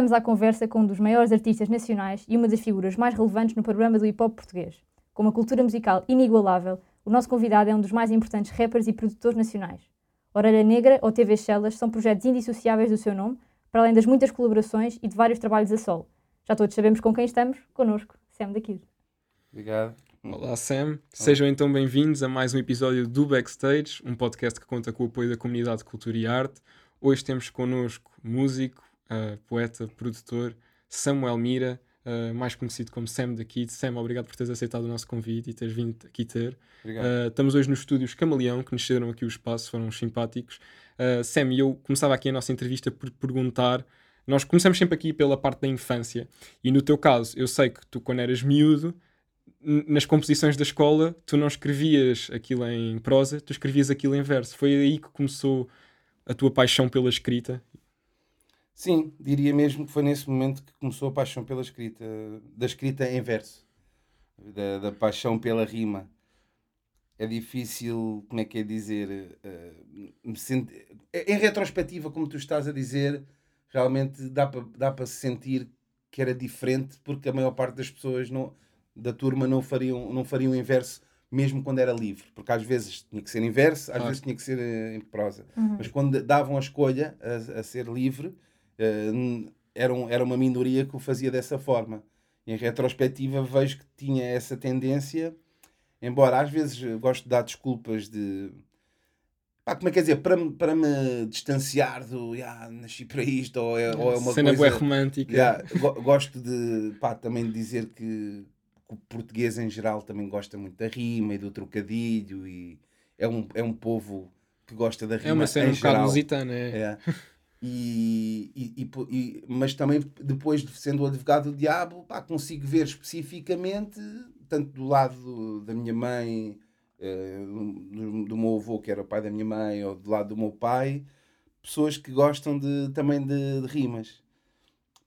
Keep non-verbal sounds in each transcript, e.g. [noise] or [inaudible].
Estamos à conversa com um dos maiores artistas nacionais e uma das figuras mais relevantes no programa do hip hop português. Com uma cultura musical inigualável, o nosso convidado é um dos mais importantes rappers e produtores nacionais. Orelha Negra ou TV Shellas são projetos indissociáveis do seu nome, para além das muitas colaborações e de vários trabalhos a solo. Já todos sabemos com quem estamos, connosco, Sam da Kid. Obrigado. Olá Sam, sejam então bem-vindos a mais um episódio do Backstage, um podcast que conta com o apoio da comunidade de cultura e arte. Hoje temos connosco músico, uh, poeta, produtor Samuel Mira, uh, mais conhecido como Sam da Kid. Sam, obrigado por teres aceitado o nosso convite e teres vindo aqui ter. Uh, estamos hoje nos estúdios Camaleão, que nos cederam aqui o espaço, foram simpáticos. Sam, eu começava aqui a nossa entrevista por perguntar. Nós começamos sempre aqui pela parte da infância, e no teu caso, eu sei que tu, quando eras miúdo, nas composições da escola, tu não escrevias aquilo em prosa, tu escrevias aquilo em verso. Foi aí que começou a tua paixão pela escrita? Sim, diria mesmo que foi nesse momento que começou a paixão pela escrita, da escrita em verso, da, da paixão pela rima. É difícil, como é que é dizer, uh, me sentir... em retrospectiva, como tu estás a dizer, realmente dá para dá se sentir que era diferente, porque a maior parte das pessoas não da turma não fariam, não fariam inverso mesmo quando era livre, porque às vezes tinha que ser inverso, às vezes tinha que ser em prosa. Uhum. Mas quando davam a escolha a, a ser livre, era, um, era uma minoria que o fazia dessa forma. Em retrospectiva vejo que tinha essa tendência, embora às vezes gosto de dar desculpas de. Pá, como é que quer dizer? Para, para me distanciar do. Yeah, nasci para isto, ou é, ou é uma Cena coisa. romântica. Yeah, gosto de. Pá, também de dizer que o português em geral também gosta muito da rima e do trocadilho e é um, é um povo que gosta da rima. É uma cena um bocado lusitana, é. é. [laughs] E, e, e, mas também depois de sendo o advogado do diabo, pá, consigo ver especificamente, tanto do lado da minha mãe, eh, do, do, meu avô, que era o pai da minha mãe, ou do lado do meu pai, pessoas que gostam de, também de, de rimas.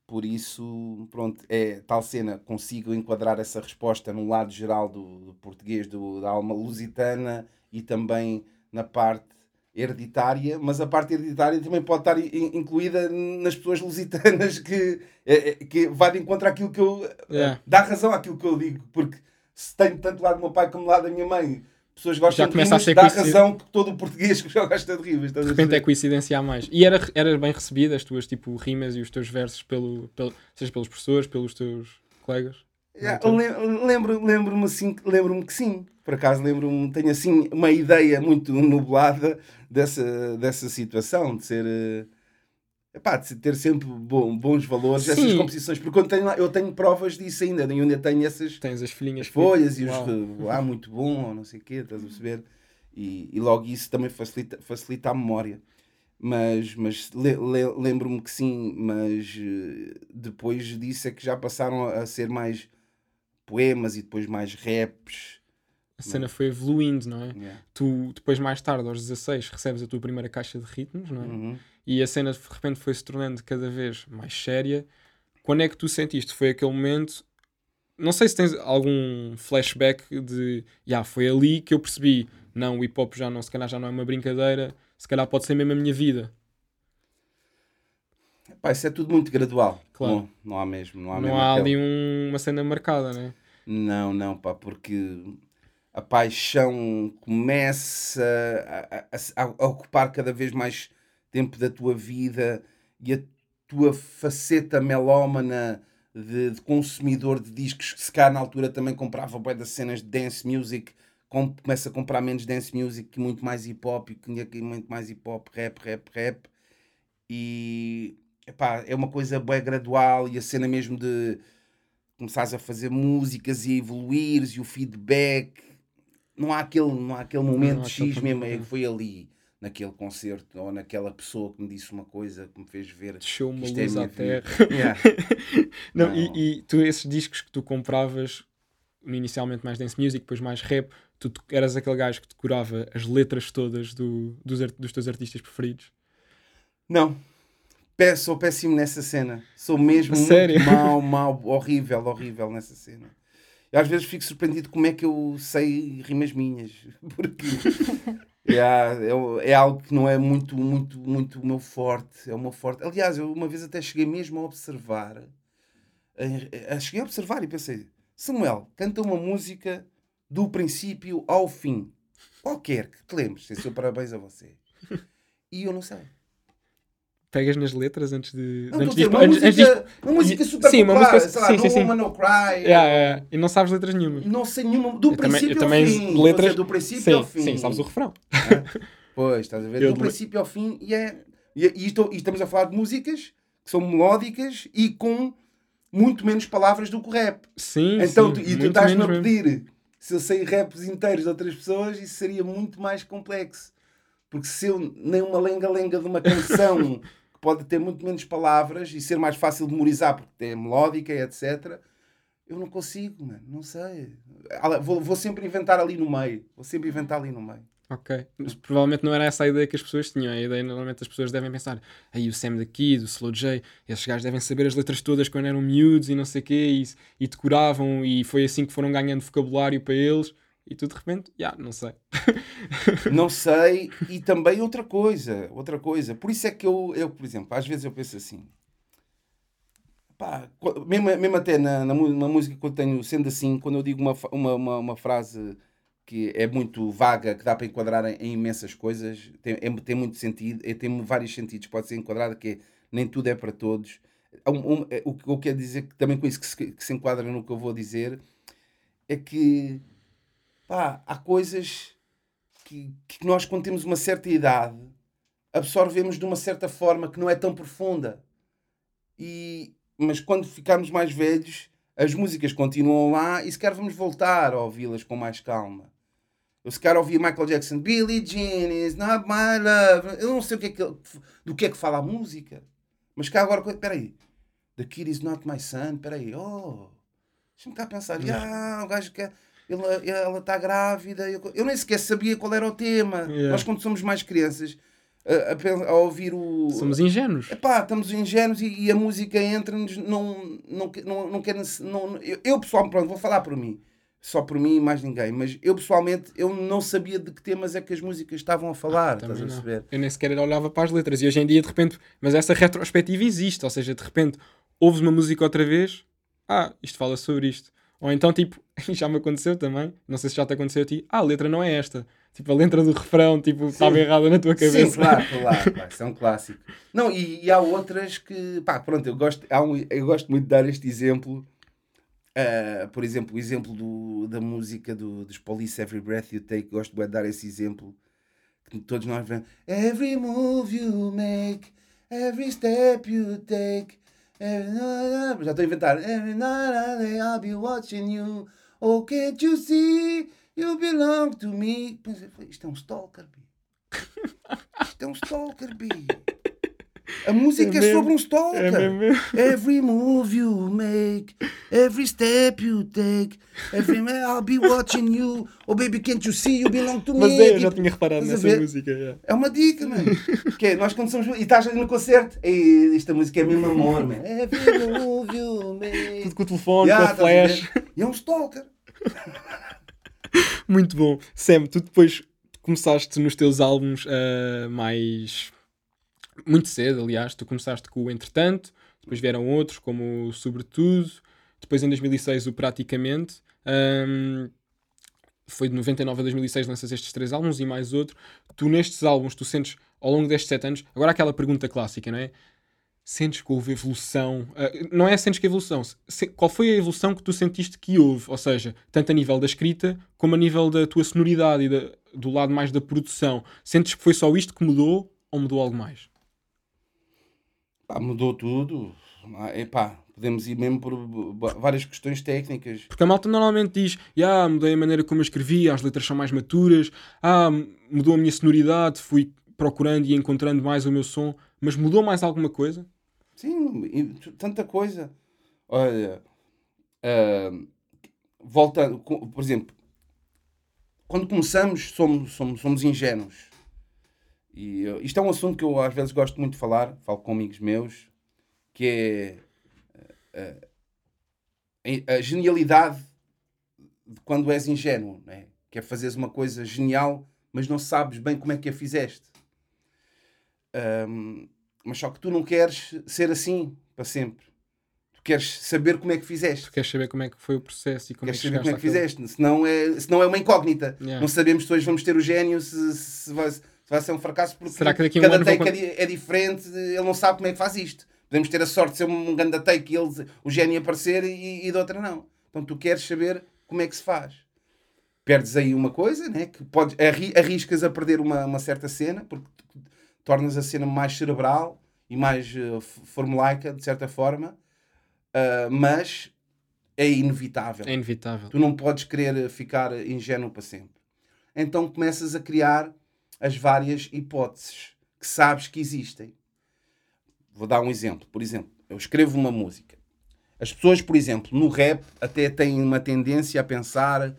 Por isso, pronto, é tal cena, consigo enquadrar essa resposta no lado geral do, do português, do, da alma lusitana e também na parte hereditária, mas a parte hereditária também pode estar incluída nas pessoas lusitanas que, é, é, que vai de encontro àquilo que eu. Yeah. dá razão àquilo que eu digo, porque se tenho tanto lado do meu pai como lado da minha mãe pessoas gostam já de rimas, dá razão que todo o português que já gosta de rimas. De repente é coincidência a mais. E era, era bem recebida as tuas tipo, rimas e os teus versos, pelo, pelo, seja pelos professores, pelos teus colegas? Lembro-me lembro assim, lembro-me que sim. Por acaso lembro-me, tenho assim uma ideia muito nublada dessa, dessa situação, de ser uh, Epá, de ter sempre bom, bons valores, Sim. essas composições, porque eu tenho, eu tenho provas disso ainda, eu ainda tenho essas Tens as folhinhas folhas e os ah, muito bom, ou não sei o quê, estás a perceber? E, e logo isso também facilita, facilita a memória. Mas, mas le, le, lembro-me que sim, mas eh, depois disso é que já passaram a ser mais poemas e depois mais raps. A cena foi evoluindo, não é? Yeah. Tu, depois, mais tarde, aos 16, recebes a tua primeira caixa de ritmos, não é? Uhum e a cena de repente foi se tornando cada vez mais séria. Quando é que tu sentiste? Foi aquele momento. Não sei se tens algum flashback de. Já, yeah, foi ali que eu percebi. Não, o hip hop já não, se calhar já não é uma brincadeira, se calhar pode ser mesmo a minha vida. Pá, isso é tudo muito gradual. Claro. Não, não há mesmo. Não há, não há ali um, uma cena marcada, né? Não, não, pá, porque a paixão começa a, a, a, ocupar cada vez mais tempo da tua vida e a tua faceta melómana de, de consumidor de discos, que se cá na altura também comprava bué das cenas de dance music, com, começa a comprar menos dance music e muito mais hip hop, e muito mais hip hop, rap, rap, rap. E epá, é uma coisa bem gradual e a cena mesmo de começares a fazer músicas e evoluires e o feedback. Não há aquele, não há aquele momento não, X mesmo, é que foi ali naquele concerto ou naquela pessoa que me disse uma coisa que me fez ver deixou uma isto é luz é à terra [laughs] [laughs] yeah. não, não. E, e, tu esses discos que tu compravas inicialmente mais dance music depois mais rap tu eras aquele gajo que decorava as letras todas do, dos, dos teus artistas preferidos não sou péssimo nessa cena sou mesmo muito mau, mau, horrível, horrível nessa cena eu às vezes fico surpreendido como é que eu sei rimas minhas [laughs] porque é, é algo que não é muito, muito, muito o meu forte. É o meu forte. Aliás, eu uma vez até cheguei mesmo a observar. A, a, cheguei a observar e pensei: Samuel, canta uma música do princípio ao fim. Qualquer que te lembres, sem seu parabéns a você. E eu não sei. Pegas nas letras antes de. Não, antes dizer, de, uma, antes, música, antes de- uma música super Sim, uma popular, música- sei lá, sim, No sim, sim. Woman No Cry. Yeah, yeah, E não sabes letras nenhumas. Não sei nenhuma. Do Eu princípio também ao fim. letras- Estou a dizer, do princípio Sim, ao fim. sim, sabes o refrão. Pois, estás a ver? Eu do princípio ao fim. E, é, e, e estou- e estamos a falar de músicas que são melódicas e com muito menos palavras do que o rap. Sim, Então, sim, e tu estás-me a mesmo. pedir se eu sei raps inteiros de outras pessoas, isso seria muito mais complexo. Porque se eu nem uma lenga-lenga de uma canção [laughs] pode ter muito menos palavras e ser mais fácil de memorizar porque é melódica, etc., eu não consigo, mano, não sei. Ah, Vou, vou sempre inventar ali no meio. Vou sempre inventar ali no meio. Ok. Mas provavelmente não era essa a ideia que as pessoas tinham. A ideia, normalmente, as pessoas devem pensar: aí o Sam daqui, do Slow J, esses gajos devem saber as letras todas quando eram miúdos e não sei o quê, e, e decoravam, e foi assim que foram ganhando vocabulário para eles. E tu de repente, já, não sei. Não [laughs] sei. E também outra coisa, outra coisa. Por isso é que eu, eu por exemplo, às vezes eu penso assim. Pá, mesmo, mesmo até na, na, na música que eu tenho, sendo assim, quando eu digo uma, uma, uma, uma frase que é muito vaga, que dá para enquadrar em, em imensas coisas, tem, é- tem muito sentido, é, tem vários sentidos, pode ser enquadrada, que é nem tudo é para todos. Um- um- é, o que eu quero dizer, que também com isso que se, que se enquadra no que eu vou dizer, é que pá, há coisas que, que nós, quando temos uma certa idade, absorvemos de uma certa forma que não é tão profunda. E, mas quando ficarmos mais velhos, as músicas continuam lá e se calhar vamos voltar a ouvi-las com mais calma. Eu se calhar ouvia Michael Jackson, Billie Jean is not my love. Eu não sei o que é que, do que é que fala a música. Mas cá agora, espera aí. The kid is not my son. Espera aí. Oh, deixa-me cá pensar. Ah, o gajo quer... ele- ela está grávida. Eu, eu nem sequer sabia qual era o tema. Yeah. Nós, quando somos mais crianças, a, a a ouvir o. Somos ingênuos. Epá, estamos ingênuos e, e a música entra-nos, não, não, não, não quer. Não, eu, eu pessoalmente, pronto, vou falar por mim. Só por mim e mais ninguém. Mas eu pessoalmente, eu não sabia de que temas é que as músicas estavam a falar. Também a? Eu nem sequer olhava para as letras. E hoje em dia, de repente, mas essa retrospectiva existe. Ou seja, de repente, ouves uma música outra vez, ah, isto fala sobre isto. Ou então, tipo, [laughs] já me aconteceu também, não sei se já te aconteceu a ti, ah, a letra não é esta. Tipo, a letra do refrão, tipo, estava errada na tua cabeça. Sim, claro, claro, pá, isso é um clássico. Não, e, e há outras que, pá, pronto, eu gosto, há um, eu gosto muito de dar este exemplo. Ah, por exemplo, o exemplo do, da música do, dos Police Every Breath You Take, gosto de dar esse exemplo. Que todos nós vemos. Every move you make, every step you take. Já estou a inventar. Every night I'll be watching you. Oh, can't you see? You belong to me. Pensei, Isto é um stalker, bi. Isto é um stalker, bi. A música É é, mesmo, sobre um stalker. É mesmo. Every move you make, every step you take, every man I'll be watching you. Oh baby, can't you see you belong to me? Mas é, eu já Tipo, tinha reparado estás nessa música. é. É uma dica, mano. que é, nós quando somos. E estás ali no concerto, e esta música é mesmo amor, mano. Every move you make. Tudo com o telefone, Yeah, com a flash. E é um stalker. Muito bom. Sam, tu depois começaste nos teus álbuns ah, mais. Muito cedo, aliás. Tu começaste com o Entretanto, depois vieram outros, como o Sobretudo, depois em 2006 o Praticamente. Ahm, foi de 99 a 2006 lanças estes três álbuns e mais outro. Tu nestes álbuns, tu sentes ao longo destes sete anos, agora aquela pergunta clássica, não é? Sentes que houve evolução? ah, não é sentes que evolução. se- qual foi a evolução que tu sentiste que houve? Ou seja, tanto a nível da escrita como a nível da tua sonoridade e da- do lado mais da produção. Sentes que foi só isto que mudou ou mudou algo mais? Pá, mudou tudo. Epá, podemos ir mesmo por várias questões técnicas. Porque a malta normalmente diz: ah, mudei a maneira como eu escrevia, as letras são mais maturas, ah, mudou a minha sonoridade, fui procurando e encontrando mais o meu som, mas mudou mais alguma coisa? Sim, tanta coisa. Olha, ah, voltando, por exemplo, quando começamos, somos, somos, somos ingênuos. E uh, isto é um assunto que eu às vezes gosto muito de falar, falo com amigos meus, que é uh, uh, a genialidade de quando és ingênuo, né? que é fazeres uma coisa genial, mas não sabes bem como é que a fizeste. Ahm, mas só que tu não queres ser assim para sempre. Tu queres saber como é que fizeste. Tu queres saber como é que foi o processo e como Queres é que saber como é que chegaste fizeste. Senão é, senão é uma incógnita. Yeah. Não sabemos se hoje vamos ter o gênio, se, se vai, se vai ser um fracasso, porque Será que daqui um cada vão take é, di- é diferente, ele não sabe como é que faz isto. Podemos ter a sorte de ser um grande take e ele, o gênio aparecer e, e de outra não. Então tu queres saber como é que se faz. Perdes aí uma coisa, né? que podes, arri- arriscas a perder uma, uma certa cena, porque tornas a cena mais cerebral e mais eh, formulaica, de certa forma, Ah, mas é inevitável. É inevitável. Tu não podes querer ficar ingênuo para sempre. Então começas a criar as várias hipóteses que sabes que existem. Vou dar um exemplo. Por exemplo, eu escrevo uma música. As pessoas, por exemplo, no rap até têm uma tendência a pensar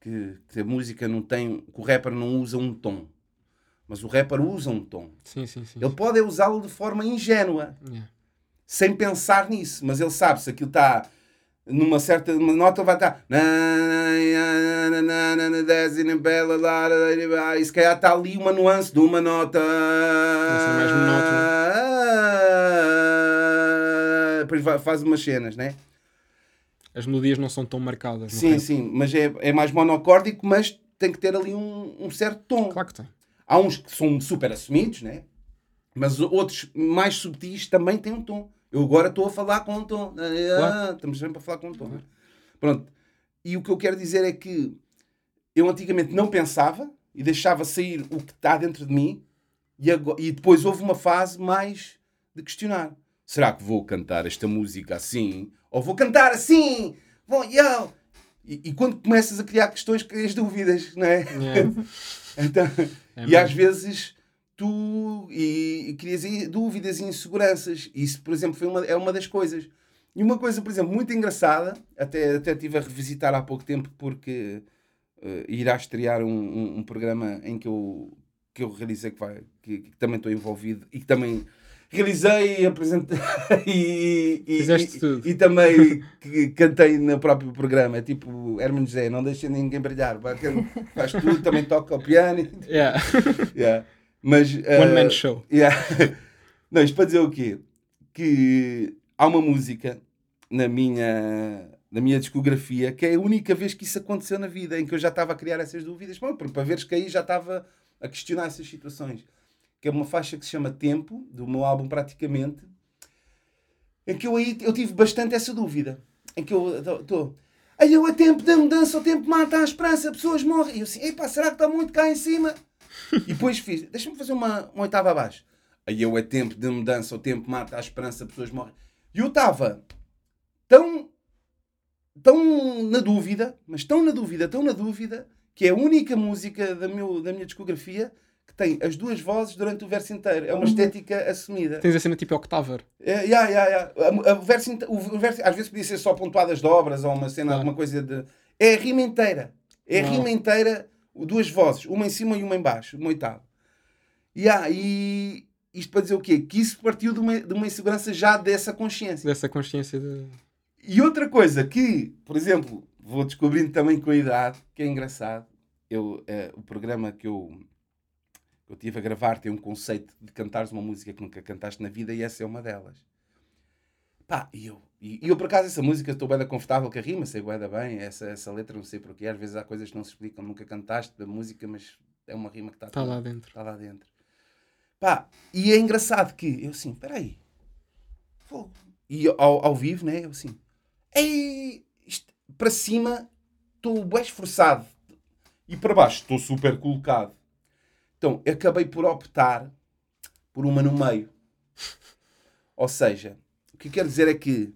que, que a música não tem, que o rapper não usa um tom. Mas o rapper usa um tom. Sim, sim, sim. Ele pode usá-lo de forma ingênua Yeah. sem pensar nisso, mas ele sabe se aquilo está numa certa numa nota, vai estar e se calhar está ali uma nuance de uma nota. Depois vai- faz umas cenas, né? As melodias não são tão marcadas. Sim, rap. sim, mas é, é mais monocórdico, mas tem que ter ali um, um certo tom. Claro que tem. Há uns que são super assumidos, né? Mas outros mais subtis também têm um tom. Eu agora estou a falar com um tom. Ah, Claro. Estamos sempre a falar com um tom. Pronto. E o que eu quero dizer é que eu antigamente não pensava e deixava sair o que está dentro de mim e, ago- e depois houve uma fase mais de questionar. Será que vou cantar esta música assim? Ou vou cantar assim? Vou, yo! E, e quando começas a criar questões, crias dúvidas, não é? Yeah. [laughs] Então, É e mesmo. às vezes tu e, e crias dúvidas e inseguranças. Isso, por exemplo, foi uma, é uma das coisas. E uma coisa, por exemplo, muito engraçada, até, até estive a revisitar há pouco tempo, porque eh, irá estrear um, um, um programa em que eu, que eu realizei, que, vai, que, que também estou envolvido e que também realizei e apresentei [laughs] e, e, e- e também cantei no próprio programa. É tipo Herman José, não deixa ninguém brilhar. Faz tudo, também toca o piano. [laughs] Yeah. [laughs] Yeah. Mas, One eh, man show. yeah. [laughs] Não, isto para dizer o quê? Que há uma música na minha, na minha discografia que é a única vez que isso aconteceu na vida, em que eu já estava a criar essas dúvidas. Bom, porque para veres que aí já estava a questionar essas situações. Que é uma faixa que se chama Tempo, do meu álbum praticamente, em que eu aí eu tive bastante essa dúvida. Em que eu estou. Aí eu a tempo da mudança, o tempo mata a esperança, pessoas morrem. E eu assim, epá, será que está muito cá em cima? E depois fiz, deixa-me fazer uma, uma oitava abaixo. Aí eu é tempo de mudança, o tempo mata a esperança, pessoas morrem. E eu estava tão, tão na dúvida, mas tão na dúvida, tão na dúvida, que é a única música da, meu, da minha discografia que tem as duas vozes durante o verso inteiro. É uma estética assumida. Tens a cena tipo Octaver. É, yeah, yeah, yeah. A- a- o verso o, o verso, às vezes podia ser só pontuadas de obras ou uma cena, alguma coisa de. É a rima inteira. É a rima inteira, duas vozes, uma em cima e uma em baixo, uma oitava. Yeah, e isto para dizer o quê? Que isso partiu de uma, de uma insegurança já dessa consciência. Dessa consciência de. E outra coisa que, por exemplo, vou descobrindo também com a idade, que é engraçado, eu, eh, o programa que eu, eu tive a gravar tem um conceito de cantares uma música que nunca cantaste na vida e essa é uma delas. Pá, e eu, e, e eu por acaso essa música estou bem confortável com a rima, sei bem bem, essa, essa letra não sei porquê, às vezes há coisas que não se explicam, nunca cantaste da música, mas é uma rima que está Está lá dentro. Está lá dentro. Pá, e é engraçado que eu assim, peraí. Fogo. E ao, ao vivo, né? Eu assim, ei, isto, para cima estou bem esforçado e para baixo estou super colocado. Então acabei por optar por uma no meio. Ou seja, o que eu quero dizer é que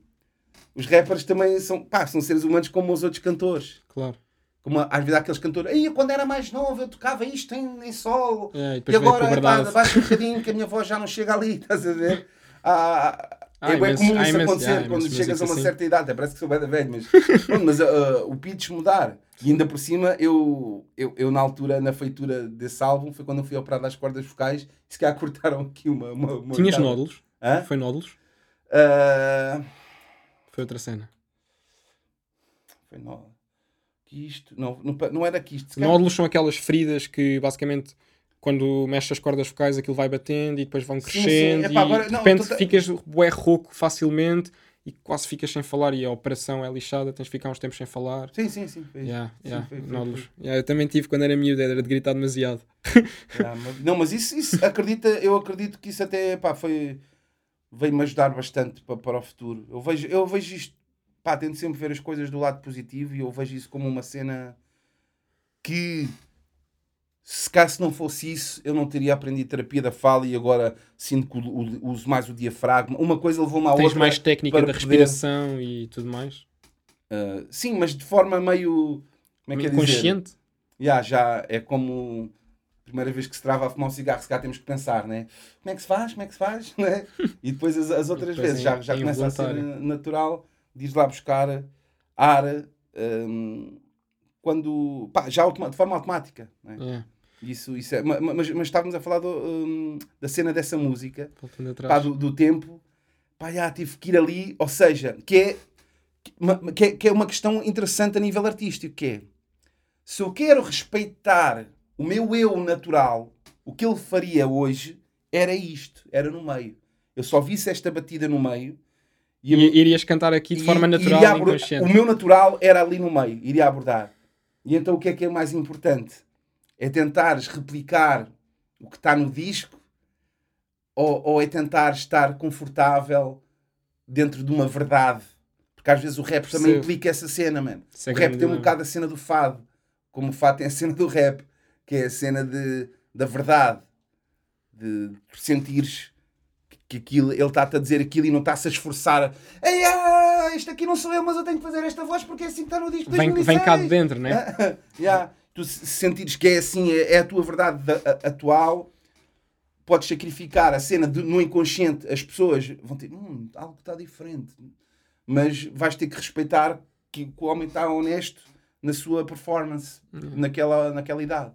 os rappers também são, pá, são seres humanos como os outros cantores. Claro. Como às vezes há aqueles cantores, aí quando era mais novo eu tocava isto em, em sol, É, e e agora, epá, abaixa um bocadinho que a minha voz já não chega ali, [laughs] estás a ver? Ah, é bem comum isso imensos- acontecer há quando chegas a uma músicos certa idade, parece que sou bem da velho, mas, [laughs] pronto, mas ah, o pitch mudar. E ainda por cima, eu, eu, eu na altura, na feitura desse álbum, foi quando eu fui operado às cordas vocais, e se calhar cortaram aqui uma. uma, uma Tinhas oitava. nódulos? Hã? Foi nódulos? Ah, Foi outra cena. foi no... Quisto. Não, não, não era quisto. Nódulos são aquelas feridas que basicamente quando mexes as cordas vocais aquilo vai batendo e depois vão Sim, sim. crescendo Epá, e agora- de não, repente tô- ficas bué rouco facilmente e quase ficas sem falar e a operação é lixada, tens de ficar uns tempos sem falar. Sim, sim, sim. isso. Yeah, Sim, yeah, nódulos. Yeah, eu também tive quando era miúdo, era de gritar demasiado. Ah, mas- não, mas isso, isso acredita, eu acredito que isso até pá, foi veio-me ajudar bastante para, para o futuro. Eu vejo, eu vejo isto, pá, tento sempre ver as coisas do lado positivo e eu vejo isso como uma cena que se caso não fosse isso, eu não teria aprendido terapia da fala e agora sinto que uso mais o diafragma. Uma coisa levou-me à Tens outra. mais técnica da poder- respiração e tudo mais. Ah, sim, mas de forma meio. Como é que é dizer? Consciente. Já, já é como primeira vez que se trava a fumar um cigarro, se cá temos que pensar, né? Como é que se faz? Como é que se faz? [laughs] Né? E depois as, as outras Depois vezes é- já, já é começa a ser natural, diz lá buscar ar hum, quando pá, já de forma automática. Né? Yeah, Isso, isso é, ma- ma- mas, mas estávamos a falar do, hum, da cena dessa música, pá, do, do tempo, pá, já tive que ir ali, ou seja, que é, que é, que é uma questão interessante a nível artístico, que é, se eu quero respeitar o meu eu natural, o que ele faria hoje era isto, era no meio. Eu só visse esta batida no meio E, irias cantar aqui de e- forma natural e abordar-. O meu natural era ali no meio, iria abordar. E então o que é que é mais importante? É tentares replicar o que está no disco ou, ou é tentar estar confortável dentro de uma verdade? Porque às vezes o rap também Percebo. implica essa cena, mano. Isso é o rap tem um bocado a cena do fado, como o fado tem a cena do rap, que é a cena de, da verdade, de sentires que- aquilo, ele está-te a dizer aquilo e não está-se a esforçar. Ei, ah, isto aqui não sou eu, mas eu tenho que fazer esta voz porque é assim que está no disco Vem, 2006. vem cá de dentro, né? [laughs] Yeah. Tu se sentires que é assim, é, é a tua verdade da- a- atual, podes sacrificar a cena de- no inconsciente. As pessoas vão ter, hum, algo está diferente. Mas vais ter que respeitar que, o homem está honesto na sua performance, naquela, naquela idade.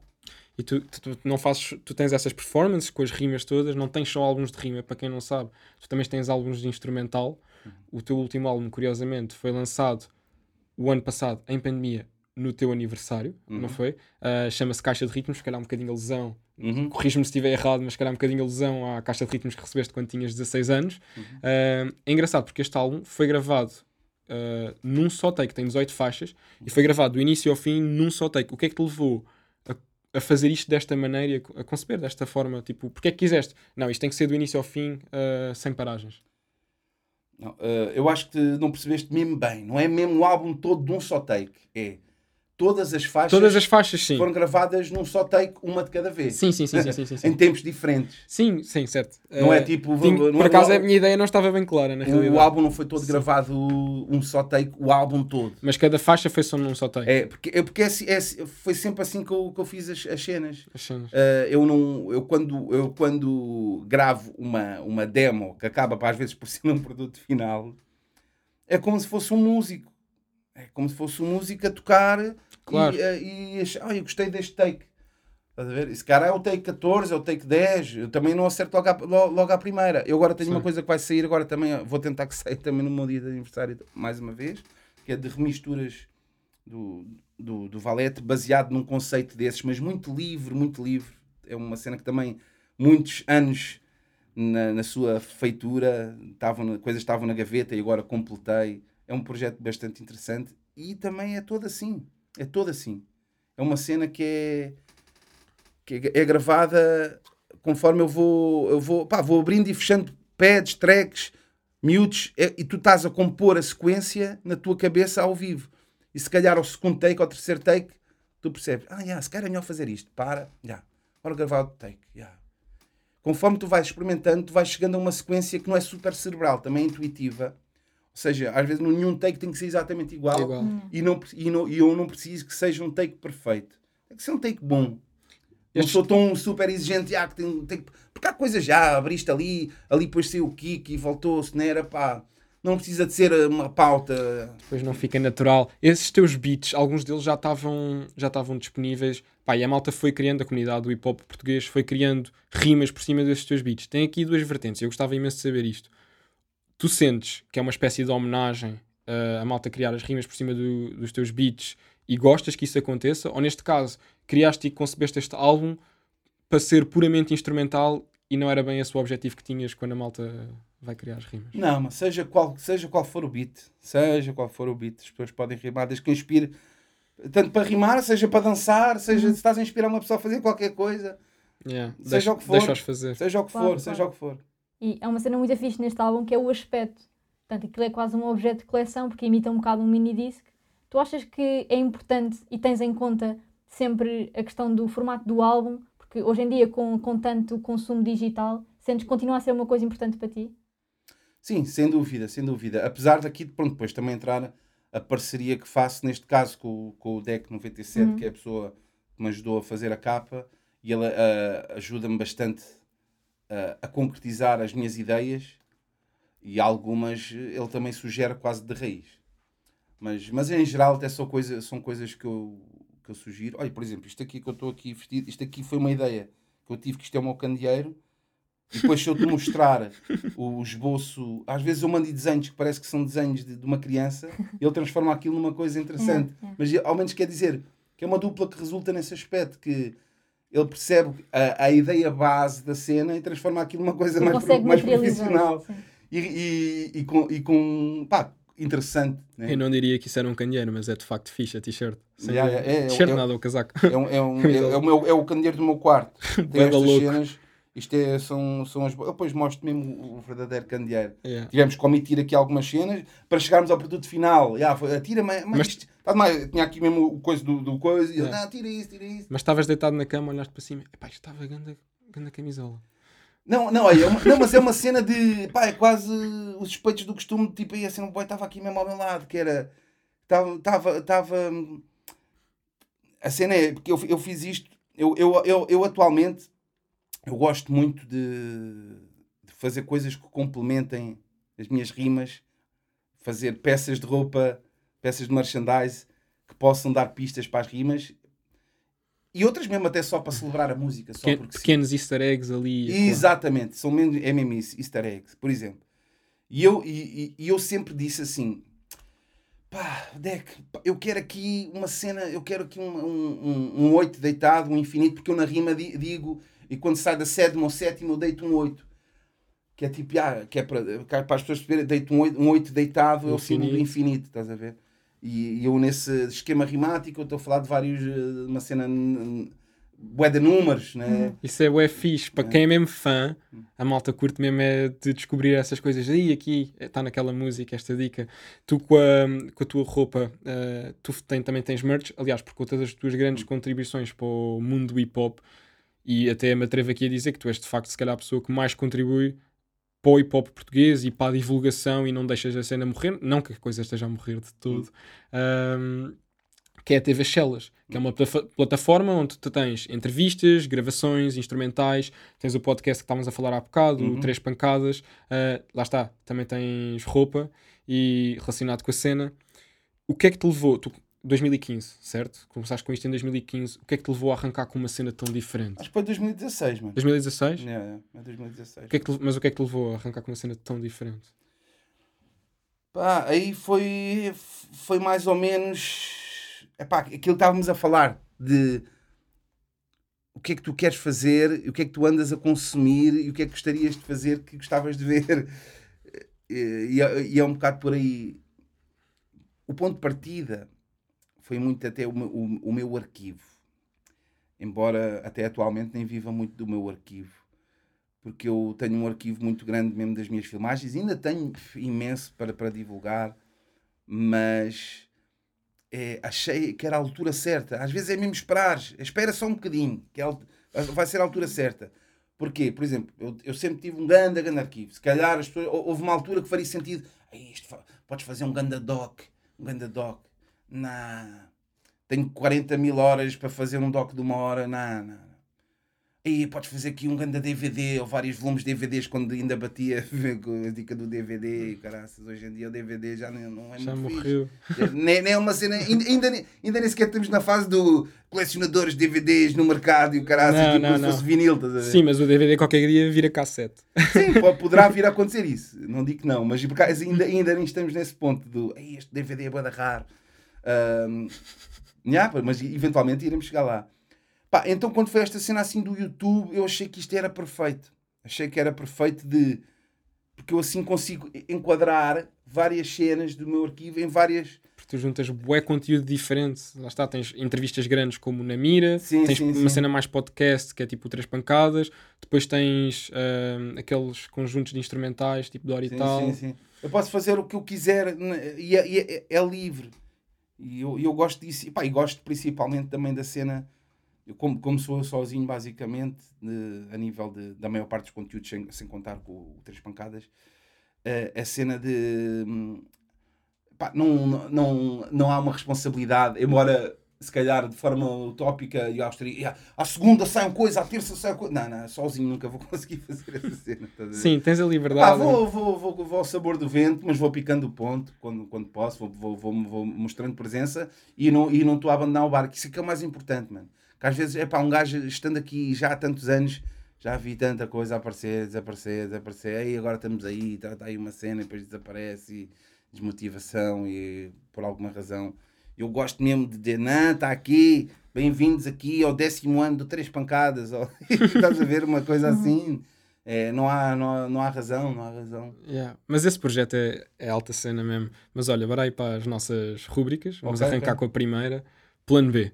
E tu, tu, tu não fazes, tu tens essas performances com as rimas todas, não tens só álbuns de rima, para quem não sabe, tu também tens álbuns de instrumental. O teu último álbum, curiosamente, foi lançado o ano passado, em pandemia, no teu aniversário, não foi? Ah, Chama-se Caixa de Ritmos, se calhar um bocadinho alusão. Uhum. Corrijo-me se estiver errado, mas se calhar um bocadinho alusão à caixa de ritmos que recebeste quando tinhas 16 anos. Ah, é engraçado porque este álbum foi gravado ah, num só take, tem 18 faixas, e foi gravado do início ao fim num só take. O que é que te levou a, fazer isto desta maneira, a, conceber desta forma? Tipo, porque é que quiseste? Não, isto tem que ser do início ao fim, ah, sem paragens. Não, eh, eu acho que não percebeste mesmo bem. Não é mesmo o álbum todo de um só take. É todas as faixas Todas as faixas, sim. foram gravadas num só take, uma de cada vez. Sim, sim, sim, sim, sim, sim, sim. [laughs] em tempos diferentes. Sim, sim, certo. Não Ah, é tipo. tinha- não por é- acaso não- a minha ideia não estava bem clara, na realidade. o álbum não foi todo gravado um só take, o álbum todo. Mas cada faixa foi só num só take. É, porque, é, porque é, assim- é assim- foi sempre assim que eu, que eu fiz as, as cenas. As cenas. Uh, eu não eu quando eu quando gravo uma uma demo que acaba às vezes por ser um [laughs] produto final é como se fosse um músico é como se fosse um músico a tocar Claro. e, uh, e achar, ah, eu gostei deste take Estás a ver? Esse cara é o take 14, é o take 10. Eu também não acerto logo à, lo- logo à primeira. Eu agora tenho Sim. uma coisa que vai sair, agora também vou tentar que [laughs] saia também no meu dia de aniversário, mais uma vez, que é de remisturas do, do, do Valete, baseado num conceito desses, mas muito livre, muito livre. É uma cena que também muitos anos na, na sua feitura, estavam, coisas estavam na gaveta e agora completei. É um projeto bastante interessante e também é todo assim. É todo assim. É uma cena que é, que é, é gravada conforme eu vou, eu vou, pá, vou abrindo e fechando pads, tracks, mutes, é- e tu estás a compor a sequência na tua cabeça ao vivo. E se calhar ao segundo take, ao terceiro take, tu percebes, ah, yeah, se calhar é melhor fazer isto, para, já, bora gravar outro take, já. Conforme tu vais experimentando, tu vais chegando a uma sequência que não é super cerebral, também é intuitiva. Ou seja, às vezes nenhum take tem que ser exatamente igual, Igual. E, não, e, não, e eu não preciso que seja um take perfeito. Tem que ser um take bom. Não Este- sou tão super exigente, ah, que tem, tem que- porque há coisas já, abriste ali, ali depois saiu o kick e voltou-se, não era pá. Não precisa de ser uma pauta. Depois não fica natural. Esses teus beats, alguns deles já estavam já estavam disponíveis. Pá, e a malta foi criando, a comunidade do hip hop português foi criando rimas por cima desses teus beats. Tem aqui duas vertentes. Eu gostava imenso de saber isto. Tu sentes que é uma espécie de homenagem uh, a malta criar as rimas por cima do- dos teus beats e gostas que isso aconteça, ou neste caso, criaste e concebeste este álbum para ser puramente instrumental e não era bem esse o objetivo que tinhas quando a malta vai criar as rimas? Não, mas seja qual, seja qual for o beat, seja qual for o beat, as pessoas podem rimar desde que inspire, tanto para rimar, seja para dançar, seja se estás a inspirar uma pessoa a fazer qualquer coisa, Yeah. Seja Deixa- o que for. Deixa-os fazer. seja o que Claro, for, seja claro. o que for. E é uma cena muito fixe neste álbum que é o aspecto. Portanto, aquilo é quase um objeto de coleção porque imita um bocado um mini disc. Tu achas que é importante e tens em conta sempre a questão do formato do álbum? Porque hoje em dia, com, com tanto consumo digital, sentes que continua a ser uma coisa importante para ti? Sim, sem dúvida, sem dúvida. Apesar daqui, pronto, depois também entrar a parceria que faço, neste caso com, o- com o DEC 97, Uhum. que é a pessoa que me ajudou a fazer a capa, e ela ah, ajuda-me bastante ah, a concretizar as minhas ideias, e algumas eh, ele também sugere quase de raiz. Mas, mas em geral até são, coisa, são coisas que eu, que eu sugiro. Olha, por exemplo, isto aqui que eu estou aqui vestido, isto aqui foi uma ideia que eu tive, que isto é o meu candeeiro, e depois se eu te mostrar o esboço, às vezes eu mando desenhos que parece que são desenhos de, de uma criança, e ele transforma aquilo numa coisa interessante. É, é. Mas ao menos quer dizer que é uma dupla que resulta nesse aspecto, que ele percebe a, a ideia base da cena e transforma aquilo numa coisa mais, pro- mais profissional e, e, e com, e com pá, interessante. Né? Eu não diria que isso era um candeeiro, mas é de facto fixe a t-shirt. Sem Yeah, yeah, é- t-shirt é- nada, o casaco. É, um, é, um, [laughs] é, é o meu, é o candeeiro do meu quarto. [laughs] Tem estas louco. cenas. Isto é, são, são as. Eu depois mostro mesmo o verdadeiro candeeiro. Yeah. Tivemos que omitir aqui algumas cenas para chegarmos ao produto final. Yeah, foi, tira, mas, Mas- isto- tá mais, tinha aqui mesmo o coisa do, do coisa. E eu, Yeah. não, tira isso, tira isso. Mas estavas deitado na cama, olhaste para cima. Epá, isto estava grande, grande camisola. Não, não, é uma, não, mas é uma cena de. Pá, é quase os suspeitos do costume. Tipo, aí a cena, o boy estava aqui mesmo ao meu lado. Que era. Estava. Estava. estava a cena é. Porque eu, eu fiz isto. Eu, eu, eu, eu atualmente. Eu gosto muito de, de fazer coisas que complementem as minhas rimas. Fazer peças de roupa, peças de merchandise que possam dar pistas para as rimas. E outras mesmo até só para celebrar a música. Só porque sim. pequenos easter eggs ali. Exatamente, são mesmo, é mesmo isso, easter eggs, por exemplo. E eu, e, e- eu sempre disse assim: pá, Deck, eu quero aqui uma cena, eu quero aqui um, um, um, um 8 deitado, um infinito, porque eu na rima di- digo, e quando sai da sétima ou sétima, eu deito um 8. Que é tipo, ah, que é para, é para as pessoas perceberem, deito um 8, um 8 deitado, é o símbolo do infinito, estás a ver? E, e eu nesse esquema rimático, eu estou a falar de vários, eh, uma cena, bué de números, né? Isso é bué fixe. Para quem é mesmo fã, a malta curte mesmo é de descobrir essas coisas. Aí, aqui, está naquela música, esta dica. Tu com a, com a tua roupa, eh, tu tem, também tens merch. Aliás, por conta das tuas grandes contribuições para o mundo do hip-hop, e até me atrevo aqui a dizer que tu és de facto, se calhar, a pessoa que mais contribui para o hip-hop português e para a divulgação e não deixas a cena morrer. Não que a coisa esteja a morrer de todo. Ahm, que é a TV Shellas, que é uma plata- plataforma onde tu tens entrevistas, gravações, instrumentais, tens o podcast que estávamos a falar há bocado, o Uhum. Três Pancadas, ah, lá está, também tens roupa e relacionado com a cena. O que é que te levou, tu, 2015, certo? Começaste com isto em 2015, o que é que te levou a arrancar com uma cena tão diferente? Acho que foi 2016, mano. 2016? É, é, é 2016. O que é que te- mas o que é que te levou a arrancar com uma cena tão diferente? Pá, aí foi, foi mais ou menos epá, aquilo que estávamos a falar de o que é que tu queres fazer, o que é que tu andas a consumir e o que é que gostarias de fazer que gostavas de ver. [laughs] E, e é- e é um bocado por aí. O ponto de partida foi muito até o o- o meu arquivo. Embora até atualmente nem viva muito do meu arquivo porque eu tenho um arquivo muito grande mesmo das minhas filmagens, ainda tenho imenso para, para divulgar, mas é, achei que era a altura certa. Às vezes é mesmo esperar, espera só um bocadinho, que é vai ser a altura certa. Porquê? Por exemplo, eu, eu sempre tive um grande, grande arquivo. Se calhar as pessoas, hou- houve uma altura que faria sentido, "Ei, isto podes fazer um grande doc, um grande doc. Não, tenho 40 mil horas para fazer um doc de uma hora, não, não. Aí podes fazer aqui um grande DVD ou vários volumes de DVDs quando ainda batia [laughs] com a dica do DVD. Caraças, hoje em dia o DVD já nem- não é Já muito morreu. fixe. [laughs] Nem, nem é uma cena. Ainda, ainda, nem- ainda nem sequer estamos na fase do colecionadores de DVDs no mercado e o caraças, Não, tipo não, não. fosse vinil, estás a ver? Sim, mas o DVD qualquer dia vira cassete. Sim, po- [laughs] poderá vir a acontecer isso. Não digo que não, mas por acaso ainda, ainda nem estamos nesse ponto do "Ei, este DVD é bué da raro. Um, yeah, mas eventualmente iremos chegar lá. Pá, então quando foi esta cena assim do YouTube, eu achei que isto era perfeito. Achei que era perfeito de. Porque eu assim consigo enquadrar várias cenas do meu arquivo em várias. Porque tu juntas bué conteúdo diferente. Lá está, tens entrevistas grandes como na Mira, Sim, tens sim, uma sim. cena mais podcast que é tipo Três Pancadas, depois tens ah, aqueles conjuntos de instrumentais tipo Dora e tal. Eu posso fazer o que eu quiser né, e é, e é- é livre. E eu, eu gosto disso. E, pá, e gosto principalmente também da cena. Eu, como, como sou eu sozinho, basicamente, de- a nível de- da maior parte dos conteúdos, sem, sem contar com o Três Pancadas, eh, a cena de. hum, pá, não, não, não há uma responsabilidade, embora se calhar de forma utópica e austríaca, à segunda sai uma coisa, à terça sai uma coisa. Não, não, sozinho nunca vou conseguir [laughs] fazer essa cena. Sim, tens a Ah, liberdade. vou, vou, vou, vou ao sabor do vento, mas vou picando o ponto quando, quando posso, vou, vou, vou, vou mostrando presença e não e não estou a abandonar o barco. Isso é que é o mais importante, mano. Que às vezes, é pá, um gajo estando aqui já há tantos anos, já vi tanta coisa aparecer, desaparecer, desaparecer, e agora estamos aí, está tá aí uma cena e depois desaparece, e desmotivação e por alguma razão. Eu gosto mesmo de dizer, não, está aqui, bem-vindos aqui ao décimo ano do Três Pancadas, ou, [laughs] estás a ver uma coisa assim. É, não, há, não, há, não há razão, não há razão. Yeah. Mas esse projeto é, é alta cena mesmo. Mas olha, bora aí para as nossas rúbricas. Vamos Ok, arrancar ok. com a primeira. Plano B.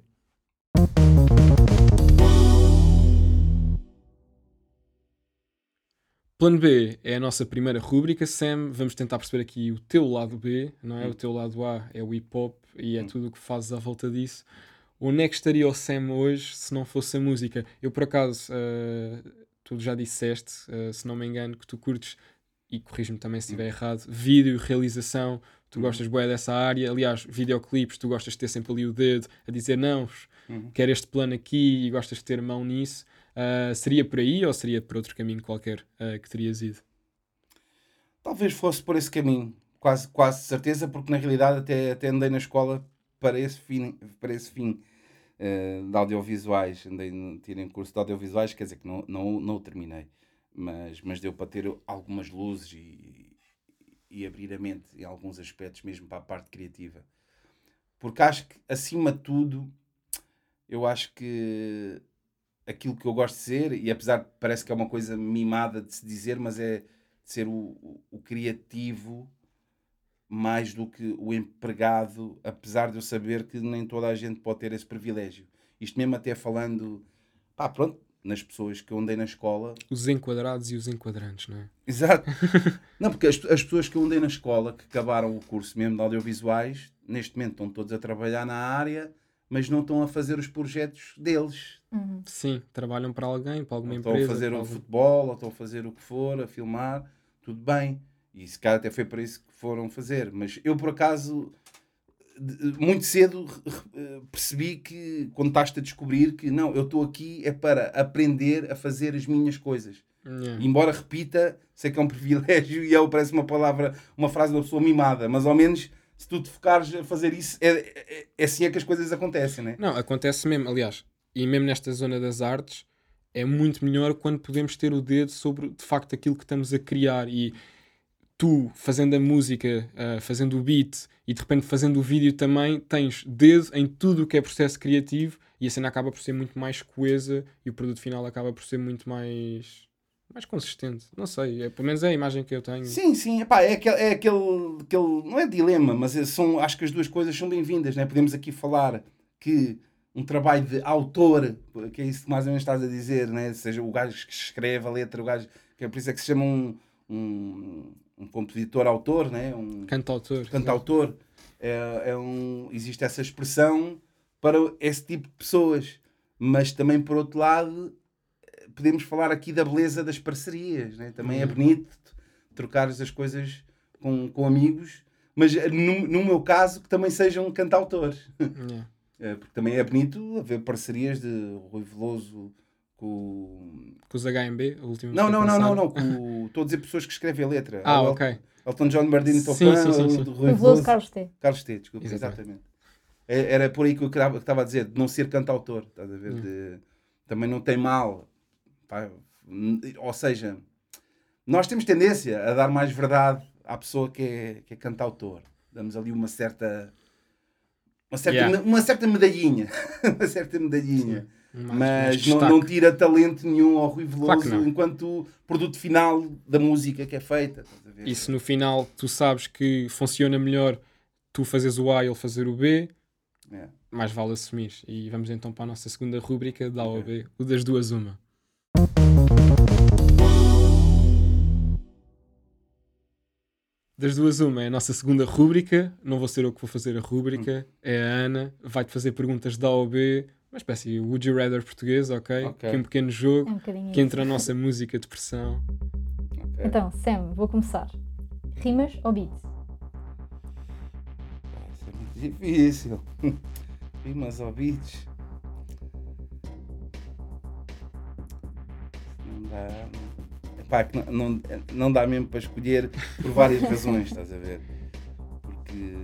Plano B é a nossa primeira rúbrica. Sam, vamos tentar perceber aqui o teu lado B, não é? Hum. O teu lado A é o hip hop e é Hum. tudo o que fazes à volta disso. Onde é que estaria o Sam hoje se não fosse a música? Eu, por acaso, eh, tu já disseste, eh, se não me engano, que tu curtes, e corrijo-me também se estiver errado, vídeo, realização, tu Hum. gostas bué dessa área. Aliás, videoclipes, tu gostas de ter sempre ali o dedo a dizer não, Uhum. quero este plano aqui e gostas de ter mão nisso. Ah, seria por aí ou seria por outro caminho qualquer ah, que terias ido? Talvez fosse por esse caminho, quase, quase certeza, porque na realidade até, até andei na escola para esse fim, para esse fim eh, de audiovisuais. Andei, tirei um curso de audiovisuais, quer dizer que não, não, não o terminei, mas, mas deu para ter algumas luzes e, e abrir a mente em alguns aspectos, mesmo para a parte criativa. Porque acho que, acima de tudo, eu acho que aquilo que eu gosto de ser, e apesar de parece que é uma coisa mimada de se dizer, mas é de ser o, o, o criativo mais do que o empregado, apesar de eu saber que nem toda a gente pode ter esse privilégio. Isto mesmo até falando, pá, pronto, nas pessoas que eu andei na escola, Os enquadrados e os enquadrantes, não é? Exato. [laughs] Não, porque as, as pessoas que eu andei na escola, que acabaram o curso mesmo de audiovisuais, neste momento estão todos a trabalhar na área, mas não estão a fazer os projetos deles. Uhum. Sim, trabalham para alguém, para alguma Ou estão empresa. a fazer o algum- futebol, ou estão a fazer o que for, a filmar, tudo bem. E se calhar até foi para isso que foram fazer. Mas eu, por acaso, de- muito cedo re- percebi que, quando estás a descobrir que não, eu estou aqui é para aprender a fazer as minhas coisas. Yeah. Embora repita, sei que é um [laughs] privilégio e é, parece uma palavra, uma frase de uma pessoa mimada, mas ao menos se tu te focares a fazer isso, é, é, é assim é que as coisas acontecem, né? Não, acontece mesmo, aliás, e mesmo nesta zona das artes, é muito melhor quando podemos ter o dedo sobre de facto aquilo que estamos a criar e tu fazendo a música, ah, fazendo o beat e de repente fazendo o vídeo também, tens dedo em tudo o que é processo criativo e a cena acaba por ser muito mais coesa e o produto final acaba por ser muito mais mais consistente. Não sei, é, pelo menos é a imagem que eu tenho. Sim, sim, epá, é, aquele, é aquele, aquele, não é dilema, mas é- são, acho que as duas coisas são bem-vindas, né? Podemos aqui falar que um trabalho de autor, que é isso que mais ou menos estás a dizer, né? Seja o gajo que escreve a letra, o gajo, que é por isso é que se chama um, um, um compositor-autor, né? Um, Cantautor. cantautor. É, é um, existe essa expressão para esse tipo de pessoas. Mas também, por outro lado, podemos falar aqui da beleza das parcerias. Né? Também é Uhum. bonito trocares as coisas com, com amigos, mas eh, no, no meu caso, que também sejam cantautores. [laughs] Yeah. Eh, Porque também é bonito haver parcerias de Rui Veloso com. Com os HMB, o último. Não, não, não, não, não. Com... Estou a dizer pessoas que escrevem a letra. Ah, El- ok. Elton John Bardini Sim, Topan, sim, sim, o sim. do O Rui Veloso Veloso. Carlos T. Carlos T, desculpa, Exatamente. exatamente. É- Era por aí que eu estava que estava a dizer, de não ser cantautor, estás a ver? Hum. De- também não tem mal. pá, ou seja, nós temos tendência a dar mais verdade à pessoa que é, que é cantautor. Damos ali uma certa uma certa, Yeah. uma certa medalhinha. [laughs] uma certa medalhinha. Mais Mas não, não tira talento nenhum ao Rui Claro Veloso não. enquanto produto final da música que é feita. E se no final tu sabes que funciona melhor tu fazes o A e ele fazer o B, É. mais vale assumir. E vamos então para a nossa segunda rúbrica da A ou B, o das duas uma. Das duas uma é a nossa segunda rúbrica, não vou ser eu que vou fazer a rúbrica, é a Ana, vai-te fazer perguntas da A ou B, uma espécie de Would You Rather português, ok? Ok. Que é um pequeno É jogo um bocadinho que isso. entra a nossa música de pressão. Ok. Então, Sam, vou começar. Rimas ou beats? Isso é muito difícil. [laughs] Rimas ou beats. Não dá. Epá, que não, não, dá mesmo para escolher por várias razões, estás a ver? Porque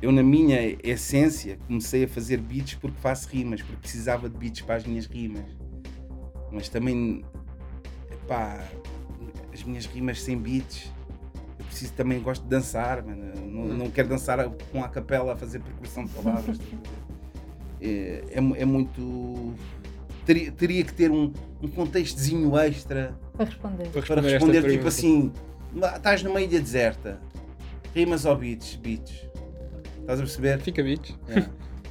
eu, na minha essência, comecei a fazer beats porque faço rimas, porque precisava de beats para as minhas rimas. Mas também, epá, as minhas rimas sem beats preciso também gosto de dançar. Não, não quero dançar com a capela a fazer percussão de palavras. é, é, é muito. Teria, teria que ter um, um contextozinho extra Para responder. Para para responder, responder, esta tipo pergunta. assim: estás numa ilha deserta, rimas ou beats? Beats. Estás a perceber? Fica beats. [laughs] É.